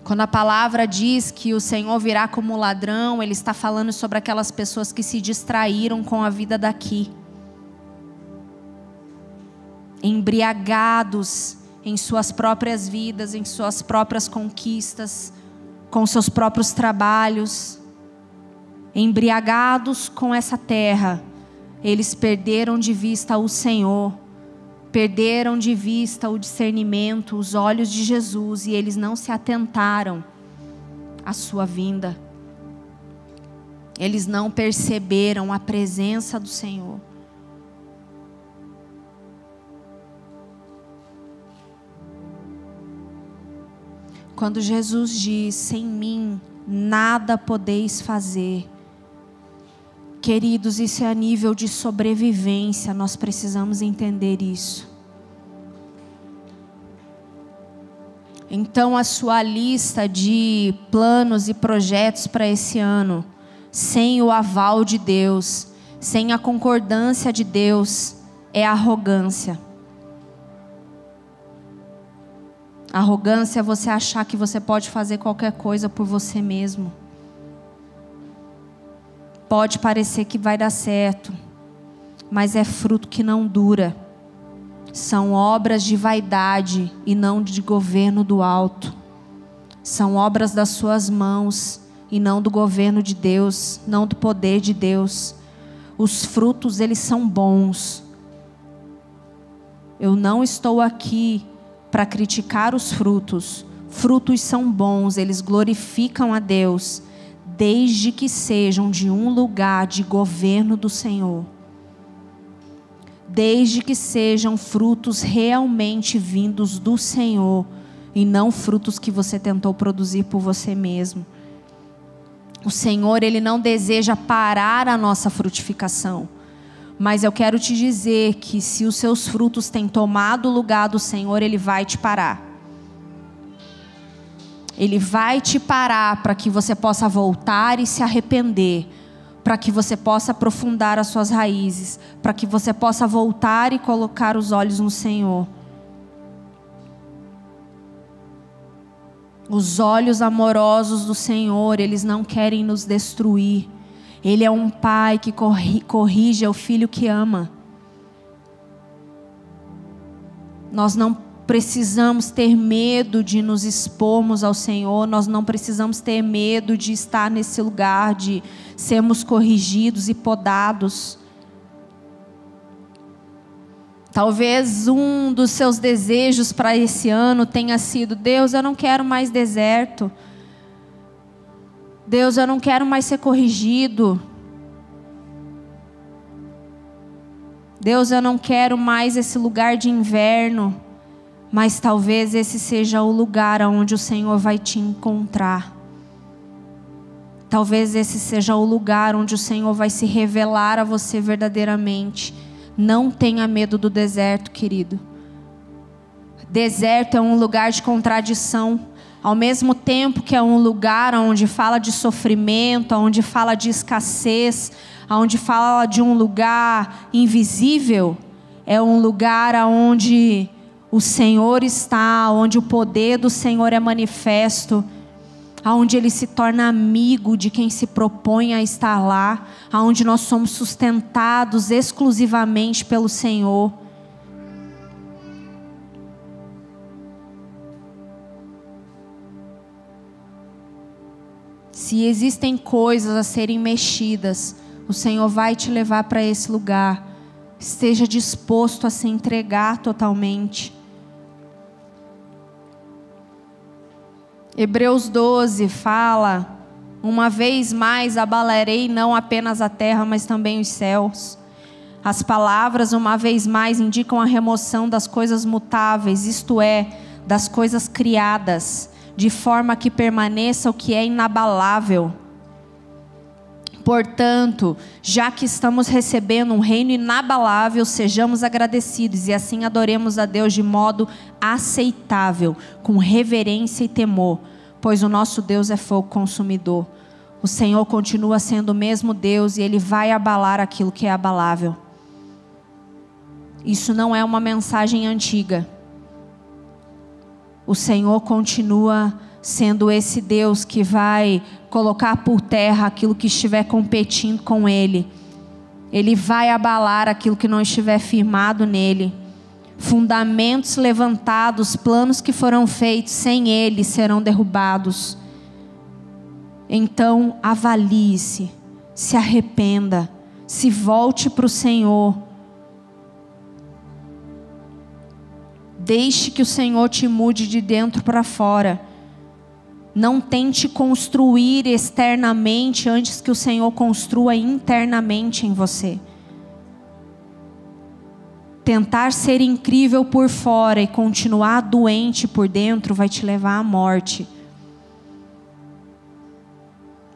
Quando a palavra diz que o Senhor virá como ladrão, Ele está falando sobre aquelas pessoas que se distraíram com a vida daqui embriagados em suas próprias vidas, em suas próprias conquistas, com seus próprios trabalhos, embriagados com essa terra, eles perderam de vista o Senhor, perderam de vista o discernimento, os olhos de Jesus e eles não se atentaram à sua vinda. Eles não perceberam a presença do Senhor. Quando Jesus diz: Sem mim nada podeis fazer. Queridos, isso é a nível de sobrevivência, nós precisamos entender isso. Então, a sua lista de planos e projetos para esse ano, sem o aval de Deus, sem a concordância de Deus, é arrogância. Arrogância é você achar que você pode fazer qualquer coisa por você mesmo. Pode parecer que vai dar certo, mas é fruto que não dura. São obras de vaidade e não de governo do alto. São obras das suas mãos e não do governo de Deus, não do poder de Deus. Os frutos, eles são bons. Eu não estou aqui para criticar os frutos. Frutos são bons, eles glorificam a Deus, desde que sejam de um lugar de governo do Senhor. Desde que sejam frutos realmente vindos do Senhor e não frutos que você tentou produzir por você mesmo. O Senhor, ele não deseja parar a nossa frutificação. Mas eu quero te dizer que se os seus frutos têm tomado o lugar do Senhor, Ele vai te parar. Ele vai te parar para que você possa voltar e se arrepender, para que você possa aprofundar as suas raízes, para que você possa voltar e colocar os olhos no Senhor. Os olhos amorosos do Senhor, eles não querem nos destruir. Ele é um pai que corrige o filho que ama. Nós não precisamos ter medo de nos expormos ao Senhor, nós não precisamos ter medo de estar nesse lugar, de sermos corrigidos e podados. Talvez um dos seus desejos para esse ano tenha sido: Deus, eu não quero mais deserto. Deus, eu não quero mais ser corrigido. Deus, eu não quero mais esse lugar de inverno. Mas talvez esse seja o lugar onde o Senhor vai te encontrar. Talvez esse seja o lugar onde o Senhor vai se revelar a você verdadeiramente não tenha medo do deserto, querido. Deserto é um lugar de contradição. Ao mesmo tempo que é um lugar onde fala de sofrimento, onde fala de escassez, onde fala de um lugar invisível, é um lugar onde o Senhor está, onde o poder do Senhor é manifesto aonde ele se torna amigo de quem se propõe a estar lá, aonde nós somos sustentados exclusivamente pelo Senhor. Se existem coisas a serem mexidas, o Senhor vai te levar para esse lugar. Esteja disposto a se entregar totalmente. Hebreus 12 fala: Uma vez mais abalarei não apenas a terra, mas também os céus. As palavras, uma vez mais, indicam a remoção das coisas mutáveis, isto é, das coisas criadas, de forma que permaneça o que é inabalável. Portanto, já que estamos recebendo um reino inabalável, sejamos agradecidos e assim adoremos a Deus de modo aceitável, com reverência e temor, pois o nosso Deus é fogo consumidor. O Senhor continua sendo o mesmo Deus e ele vai abalar aquilo que é abalável. Isso não é uma mensagem antiga. O Senhor continua sendo esse Deus que vai colocar por terra aquilo que estiver competindo com Ele. Ele vai abalar aquilo que não estiver firmado nele. Fundamentos levantados, planos que foram feitos sem Ele serão derrubados. Então, avalie-se, se arrependa, se volte para o Senhor. Deixe que o Senhor te mude de dentro para fora. Não tente construir externamente antes que o Senhor construa internamente em você. Tentar ser incrível por fora e continuar doente por dentro vai te levar à morte.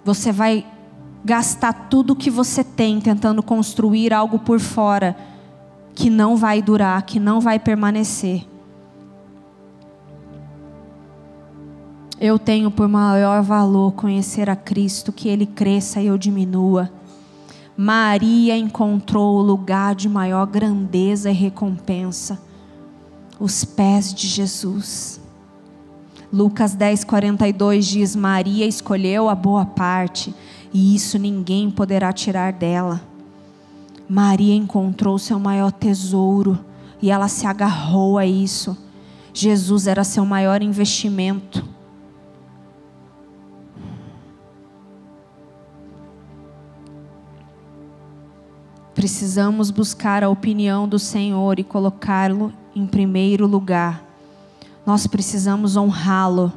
Você vai gastar tudo que você tem tentando construir algo por fora que não vai durar, que não vai permanecer. Eu tenho por maior valor conhecer a Cristo, que Ele cresça e eu diminua. Maria encontrou o lugar de maior grandeza e recompensa, os pés de Jesus. Lucas 10, 42 diz: Maria escolheu a boa parte, e isso ninguém poderá tirar dela. Maria encontrou seu maior tesouro, e ela se agarrou a isso. Jesus era seu maior investimento. Precisamos buscar a opinião do Senhor e colocá-lo em primeiro lugar. Nós precisamos honrá-lo.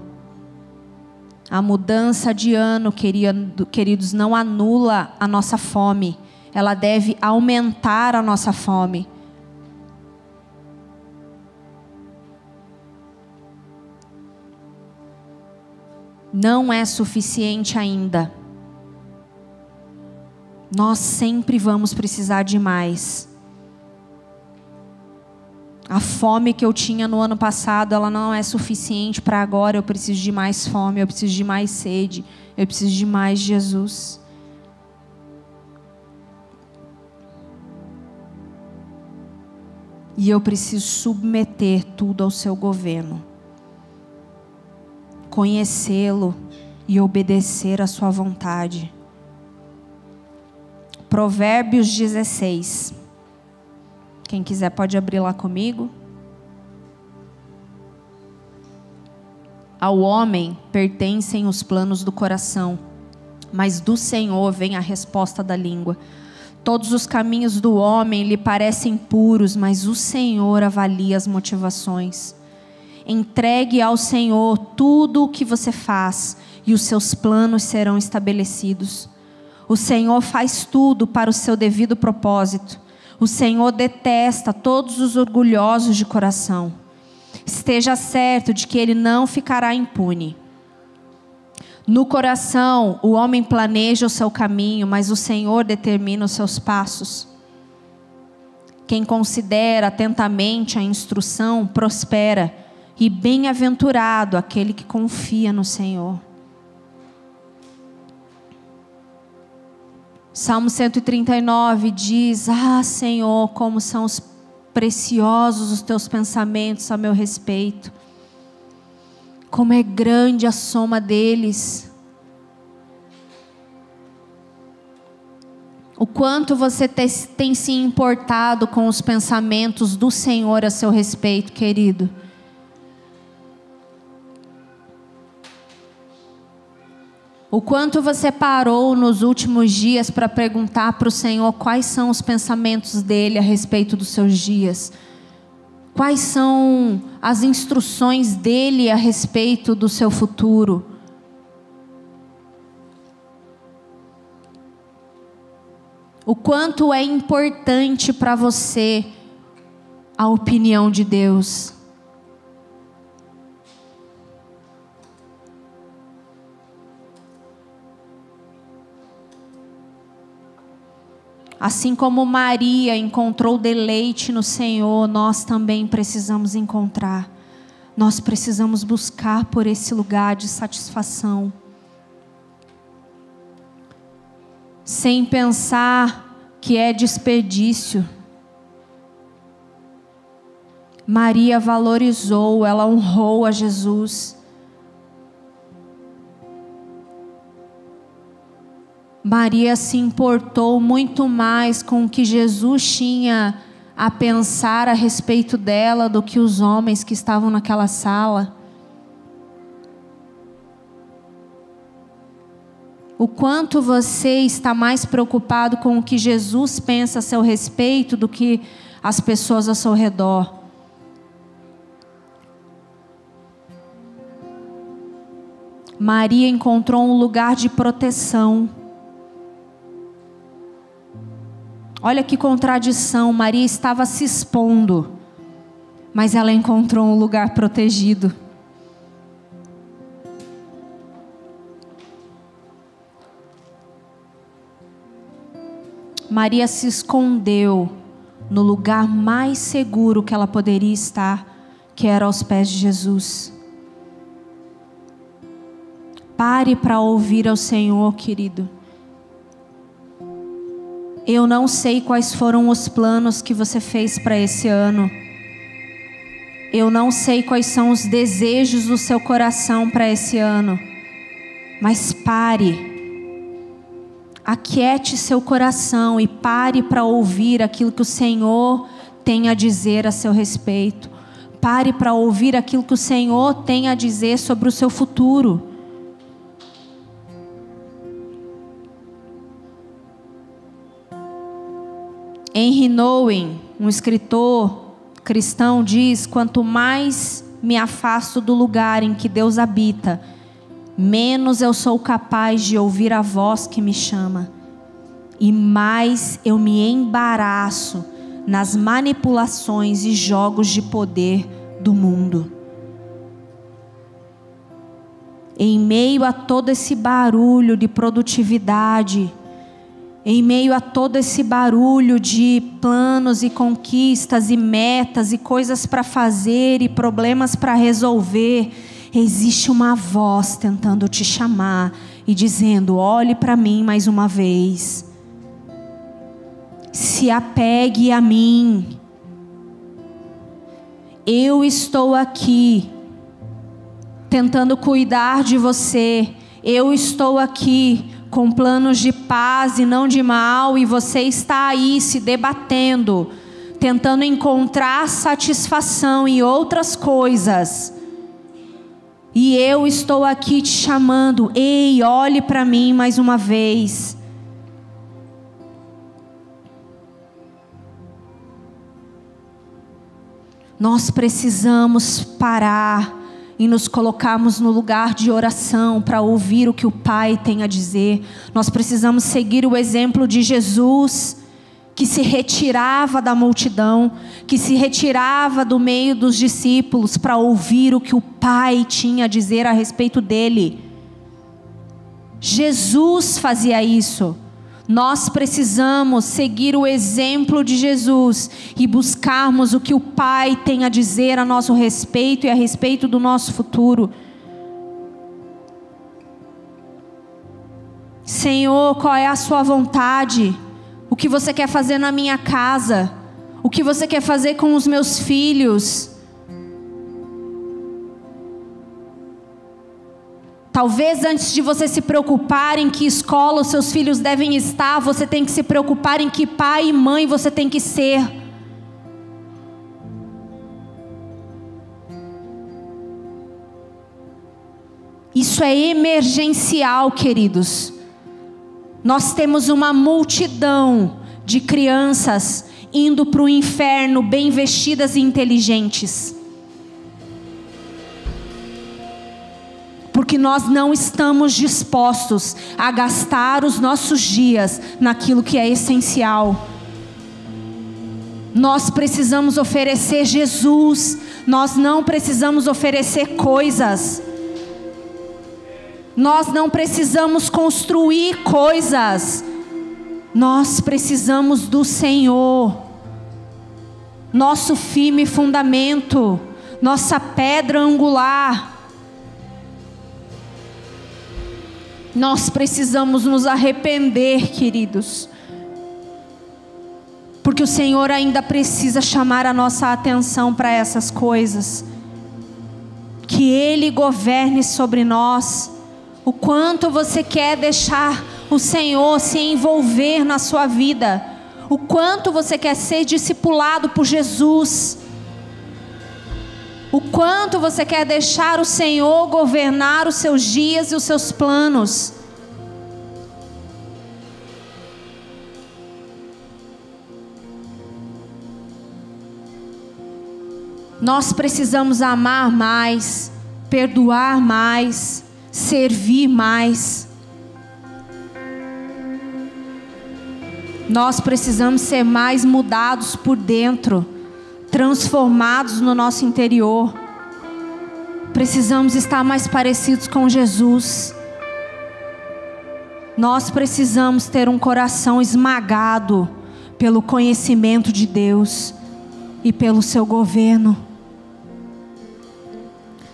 A mudança de ano, queridos, não anula a nossa fome, ela deve aumentar a nossa fome. Não é suficiente ainda nós sempre vamos precisar de mais. A fome que eu tinha no ano passado, ela não é suficiente para agora. Eu preciso de mais fome, eu preciso de mais sede, eu preciso de mais Jesus. E eu preciso submeter tudo ao seu governo. Conhecê-lo e obedecer à sua vontade. Provérbios 16. Quem quiser pode abrir lá comigo. Ao homem pertencem os planos do coração, mas do Senhor vem a resposta da língua. Todos os caminhos do homem lhe parecem puros, mas o Senhor avalia as motivações. Entregue ao Senhor tudo o que você faz, e os seus planos serão estabelecidos. O Senhor faz tudo para o seu devido propósito. O Senhor detesta todos os orgulhosos de coração. Esteja certo de que ele não ficará impune. No coração, o homem planeja o seu caminho, mas o Senhor determina os seus passos. Quem considera atentamente a instrução prospera, e bem-aventurado aquele que confia no Senhor. Salmo 139 diz: Ah, Senhor, como são os preciosos os teus pensamentos a meu respeito. Como é grande a soma deles. O quanto você tem se importado com os pensamentos do Senhor a seu respeito, querido. O quanto você parou nos últimos dias para perguntar para o Senhor quais são os pensamentos dele a respeito dos seus dias? Quais são as instruções dele a respeito do seu futuro? O quanto é importante para você a opinião de Deus? Assim como Maria encontrou deleite no Senhor, nós também precisamos encontrar. Nós precisamos buscar por esse lugar de satisfação. Sem pensar que é desperdício. Maria valorizou, ela honrou a Jesus. Maria se importou muito mais com o que Jesus tinha a pensar a respeito dela do que os homens que estavam naquela sala. O quanto você está mais preocupado com o que Jesus pensa a seu respeito do que as pessoas ao seu redor. Maria encontrou um lugar de proteção. Olha que contradição, Maria estava se expondo, mas ela encontrou um lugar protegido. Maria se escondeu no lugar mais seguro que ela poderia estar, que era aos pés de Jesus. Pare para ouvir ao Senhor, querido. Eu não sei quais foram os planos que você fez para esse ano. Eu não sei quais são os desejos do seu coração para esse ano. Mas pare. Aquiete seu coração e pare para ouvir aquilo que o Senhor tem a dizer a seu respeito. Pare para ouvir aquilo que o Senhor tem a dizer sobre o seu futuro. Henry Nouwen, um escritor cristão, diz: quanto mais me afasto do lugar em que Deus habita, menos eu sou capaz de ouvir a voz que me chama, e mais eu me embaraço nas manipulações e jogos de poder do mundo. Em meio a todo esse barulho de produtividade, em meio a todo esse barulho de planos e conquistas e metas e coisas para fazer e problemas para resolver, existe uma voz tentando te chamar e dizendo: olhe para mim mais uma vez. Se apegue a mim. Eu estou aqui tentando cuidar de você. Eu estou aqui com planos de paz e não de mal, e você está aí se debatendo, tentando encontrar satisfação em outras coisas. E eu estou aqui te chamando, ei, olhe para mim mais uma vez. Nós precisamos parar e nos colocarmos no lugar de oração para ouvir o que o Pai tem a dizer. Nós precisamos seguir o exemplo de Jesus, que se retirava da multidão, que se retirava do meio dos discípulos para ouvir o que o Pai tinha a dizer a respeito dele. Jesus fazia isso. Nós precisamos seguir o exemplo de Jesus e buscarmos o que o Pai tem a dizer a nosso respeito e a respeito do nosso futuro. Senhor, qual é a Sua vontade? O que você quer fazer na minha casa? O que você quer fazer com os meus filhos? Talvez antes de você se preocupar em que escola os seus filhos devem estar, você tem que se preocupar em que pai e mãe você tem que ser. Isso é emergencial, queridos. Nós temos uma multidão de crianças indo para o inferno bem vestidas e inteligentes. Porque nós não estamos dispostos a gastar os nossos dias naquilo que é essencial. Nós precisamos oferecer Jesus, nós não precisamos oferecer coisas. Nós não precisamos construir coisas. Nós precisamos do Senhor. Nosso firme fundamento, nossa pedra angular. Nós precisamos nos arrepender, queridos. Porque o Senhor ainda precisa chamar a nossa atenção para essas coisas. Que Ele governe sobre nós. O quanto você quer deixar o Senhor se envolver na sua vida. O quanto você quer ser discipulado por Jesus. O quanto você quer deixar o Senhor governar os seus dias e os seus planos. Nós precisamos amar mais, perdoar mais, servir mais. Nós precisamos ser mais mudados por dentro transformados no nosso interior. Precisamos estar mais parecidos com Jesus. Nós precisamos ter um coração esmagado pelo conhecimento de Deus e pelo seu governo.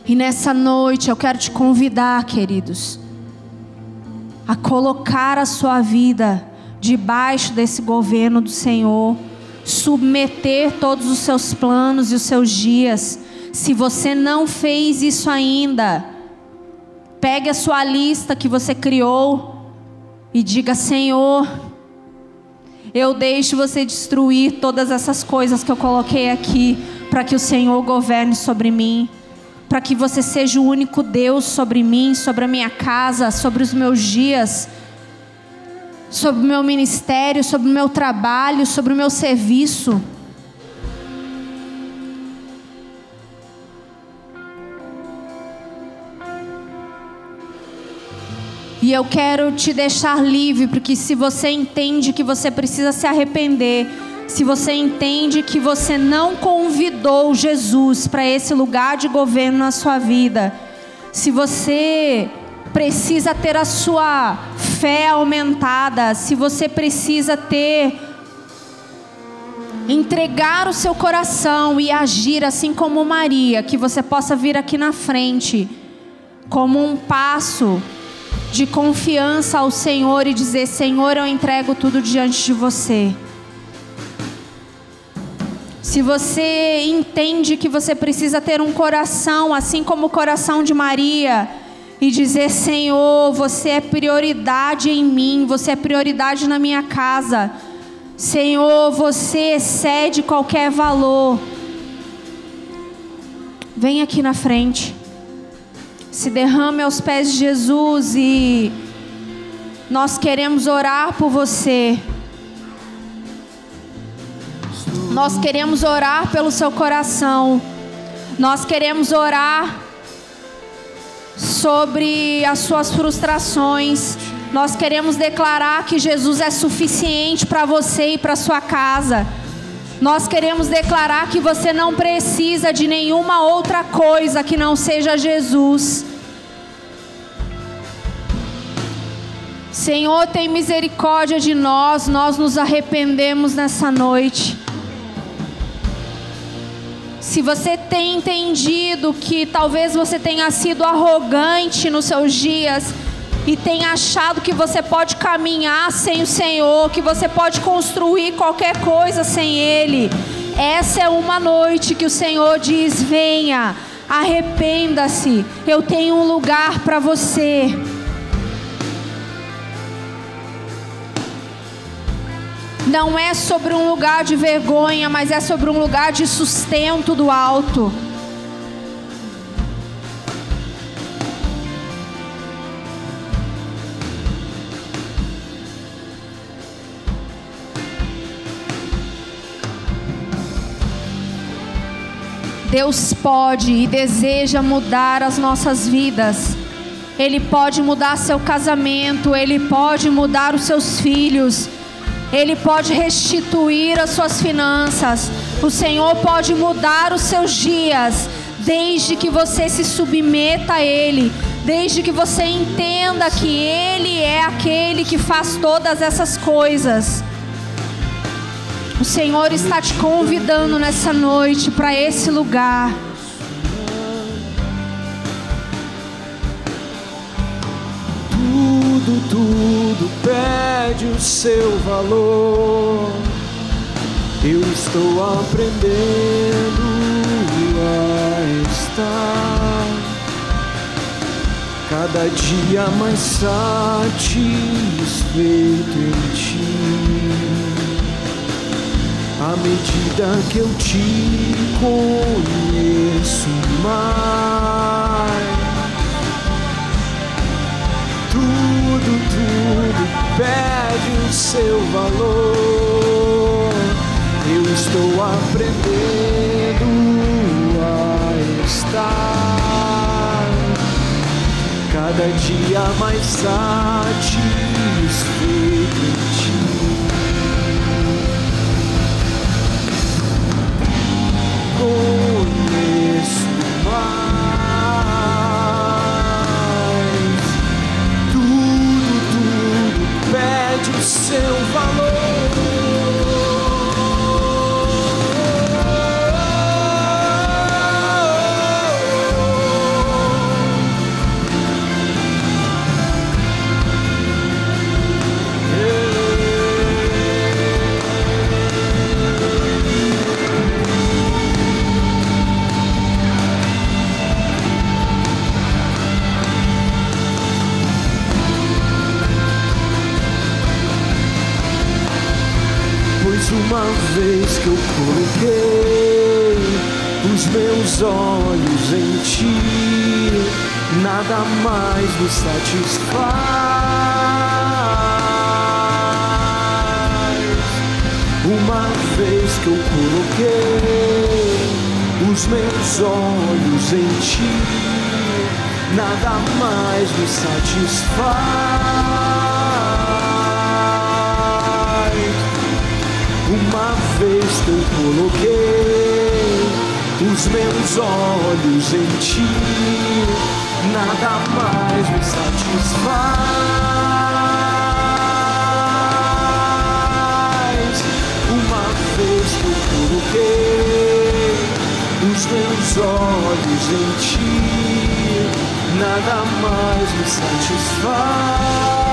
E nessa noite eu quero te convidar, queridos, a colocar a sua vida debaixo desse governo do Senhor submeter todos os seus planos e os seus dias. Se você não fez isso ainda, pegue a sua lista que você criou e diga: Senhor, eu deixo você destruir todas essas coisas que eu coloquei aqui, para que o Senhor governe sobre mim, para que você seja o único Deus sobre mim, sobre a minha casa, sobre os meus dias sobre o meu ministério, sobre o meu trabalho, sobre o meu serviço. E eu quero te deixar livre, porque se você entende que você precisa se arrepender, se você entende que você não convidou Jesus para esse lugar de governo na sua vida, se você precisa ter a sua fé aumentada, se você precisa ter entregar o seu coração e agir assim como Maria, que você possa vir aqui na frente como um passo de confiança ao Senhor e dizer: Senhor, eu entrego tudo diante de você. Se você entende que você precisa ter um coração, assim como o coração de Maria, e dizer: Senhor, você é prioridade em mim, você é prioridade na minha casa. Senhor, você excede qualquer valor. Vem aqui na frente. Se derrame aos pés de Jesus e nós queremos orar por você. Nós queremos orar pelo seu coração. Nós queremos orar sobre as suas frustrações. Nós queremos declarar que Jesus é suficiente para você e para sua casa. Nós queremos declarar que você não precisa de nenhuma outra coisa que não seja Jesus. Senhor, tem misericórdia de nós, nós nos arrependemos nessa noite. Se você tem entendido que talvez você tenha sido arrogante nos seus dias e tenha achado que você pode caminhar sem o Senhor, que você pode construir qualquer coisa sem Ele, essa é uma noite que o Senhor diz: venha, arrependa-se, eu tenho um lugar para você. Não é sobre um lugar de vergonha, mas é sobre um lugar de sustento do alto. Deus pode e deseja mudar as nossas vidas. Ele pode mudar seu casamento, ele pode mudar os seus filhos. Ele pode restituir as suas finanças. O Senhor pode mudar os seus dias, desde que você se submeta a Ele, desde que você entenda que Ele é aquele que faz todas essas coisas. O Senhor está te convidando nessa noite para esse lugar. Tudo, perde o seu valor. Eu estou aprendendo a estar cada dia mais satisfeito em ti. À medida que eu te conheço mais tudo, tudo perde o seu valor. Eu estou aprendendo a estar cada dia mais satisfeito. Conheço seu valor. Uma vez que eu coloquei os meus olhos em ti, nada mais me satisfaz. Uma vez que eu coloquei os meus olhos em ti, nada mais me satisfaz. eu coloquei os meus olhos em ti, nada mais me satisfaz. Uma vez que eu coloquei os meus olhos em ti, nada mais me satisfaz.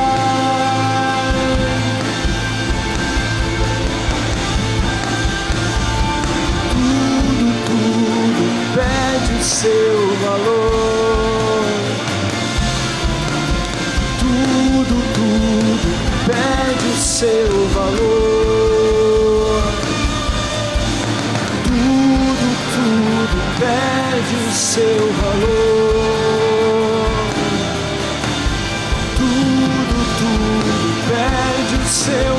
Seu valor. Tudo, tudo perde o seu valor. Tudo, tudo perde o seu valor. Tudo, tudo perde o seu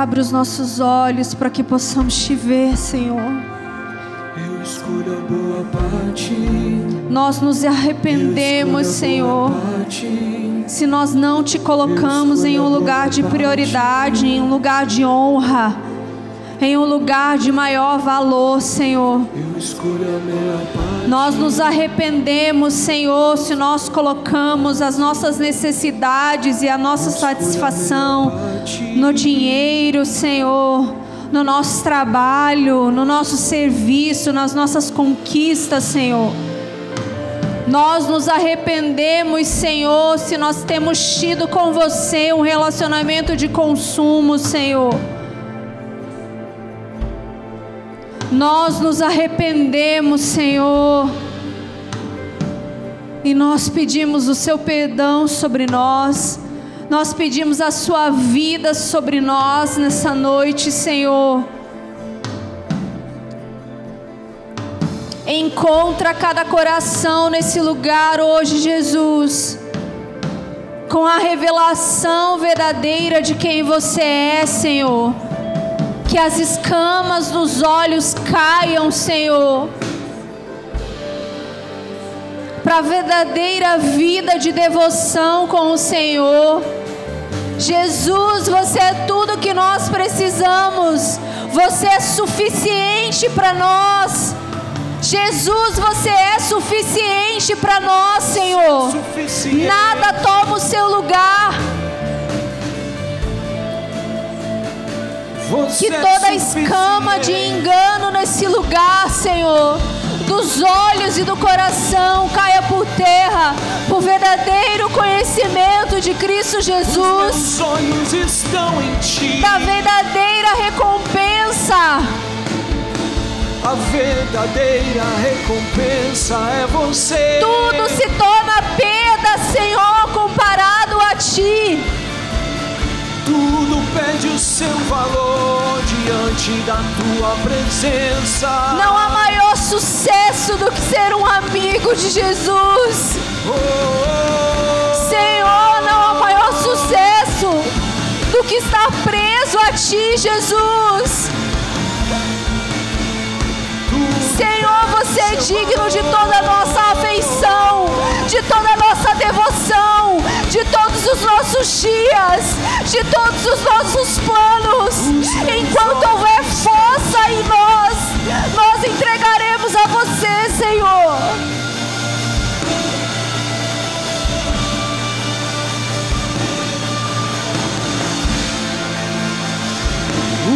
abre os nossos olhos para que possamos te ver, Senhor. Eu escolho a boa parte. Nós nos arrependemos, Senhor, se nós não te colocamos em um lugar de prioridade, em um lugar de honra, em um lugar de maior valor, Senhor. Nós nos arrependemos, Senhor, se nós colocamos as nossas necessidades e a nossa satisfação no dinheiro, Senhor, no nosso trabalho, no nosso serviço, nas nossas conquistas, Senhor. Nós nos arrependemos, Senhor, se nós temos tido com você um relacionamento de consumo, Senhor. Nós nos arrependemos, Senhor. E nós pedimos o seu perdão sobre nós. Nós pedimos a sua vida sobre nós nessa noite, Senhor. Encontra cada coração nesse lugar hoje, Jesus. Com a revelação verdadeira de quem você é, Senhor que as escamas dos olhos caiam, Senhor, para a verdadeira vida de devoção com o Senhor. Jesus, você é tudo que nós precisamos, você é suficiente para nós. Jesus, você é suficiente para nós, Senhor. Suficiente. Nada toma o seu lugar. Você Que é toda escama de engano nesse lugar, Senhor, dos olhos e do coração caia por terra, por verdadeiro conhecimento de Cristo Jesus, Meus olhos estão em ti. da verdadeira recompensa. A verdadeira recompensa é você. Tudo se torna perda, Senhor, comparado a Ti. Tudo perde o seu valor diante da tua presença. Não há maior sucesso do que ser um amigo de Jesus. Oh, oh, Senhor, não há maior sucesso do que estar preso a Ti, Jesus. Senhor, você é digno de toda a nossa afeição, de toda a nossa devoção, de todos os nossos dias, de todos os nossos planos. Enquanto houver força em nós, nós entregaremos a você, Senhor.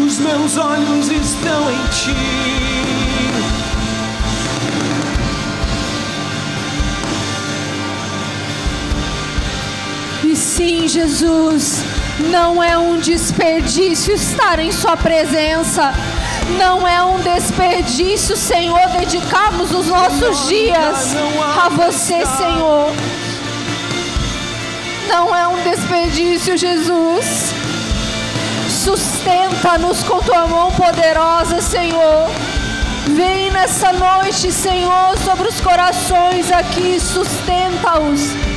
Os meus olhos estão em ti. Sim, Jesus, Não é um desperdício estar em Sua presença. Não é um desperdício, Senhor, dedicarmos os nossos dias a você, Senhor. Não é um desperdício, Jesus. Sustenta-nos com tua mão poderosa, Senhor. Vem nessa noite, Senhor, sobre os corações aqui, sustenta-os.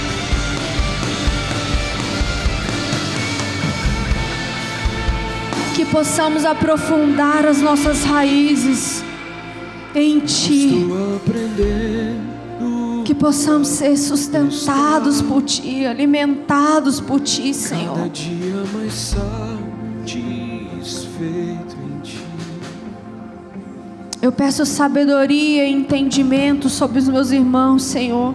Possamos aprofundar as nossas raízes em Ti. Que possamos ser sustentados por Ti, alimentados por Ti, Senhor. Cada dia mais satisfeito em Ti. Eu peço sabedoria e entendimento sobre os meus irmãos, Senhor.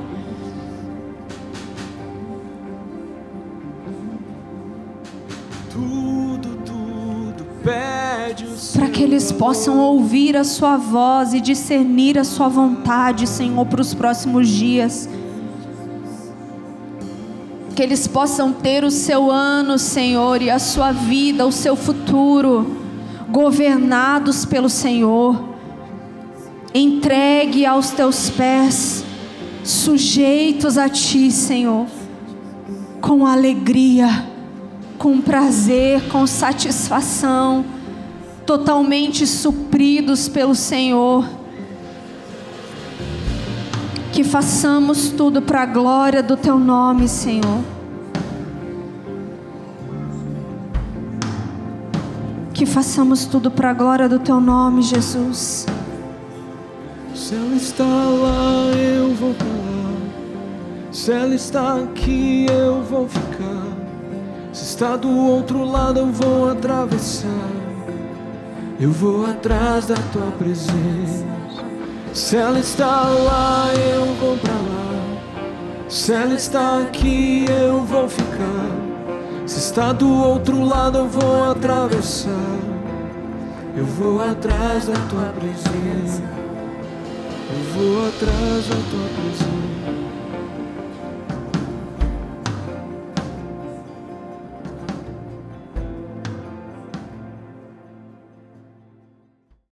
Para que eles possam ouvir a Sua voz e discernir a Sua vontade, Senhor, para os próximos dias. Que eles possam ter o seu ano, Senhor, e a sua vida, o seu futuro, governados pelo Senhor. Entregue aos teus pés, sujeitos a Ti, Senhor, com alegria, com prazer, com satisfação, totalmente supridos pelo Senhor. Que façamos tudo para a glória do Teu nome, Senhor. Que façamos tudo para a glória do Teu nome, Jesus. Se ela está lá, eu vou para lá. Se ela está aqui, eu vou ficar. Se está do outro lado, eu vou atravessar. Eu vou atrás da tua presença. Se ela está lá, eu vou para lá. Se ela está aqui, eu vou ficar. Se está do outro lado, eu vou atravessar. Eu vou atrás da tua presença. Eu vou atrás da tua presença.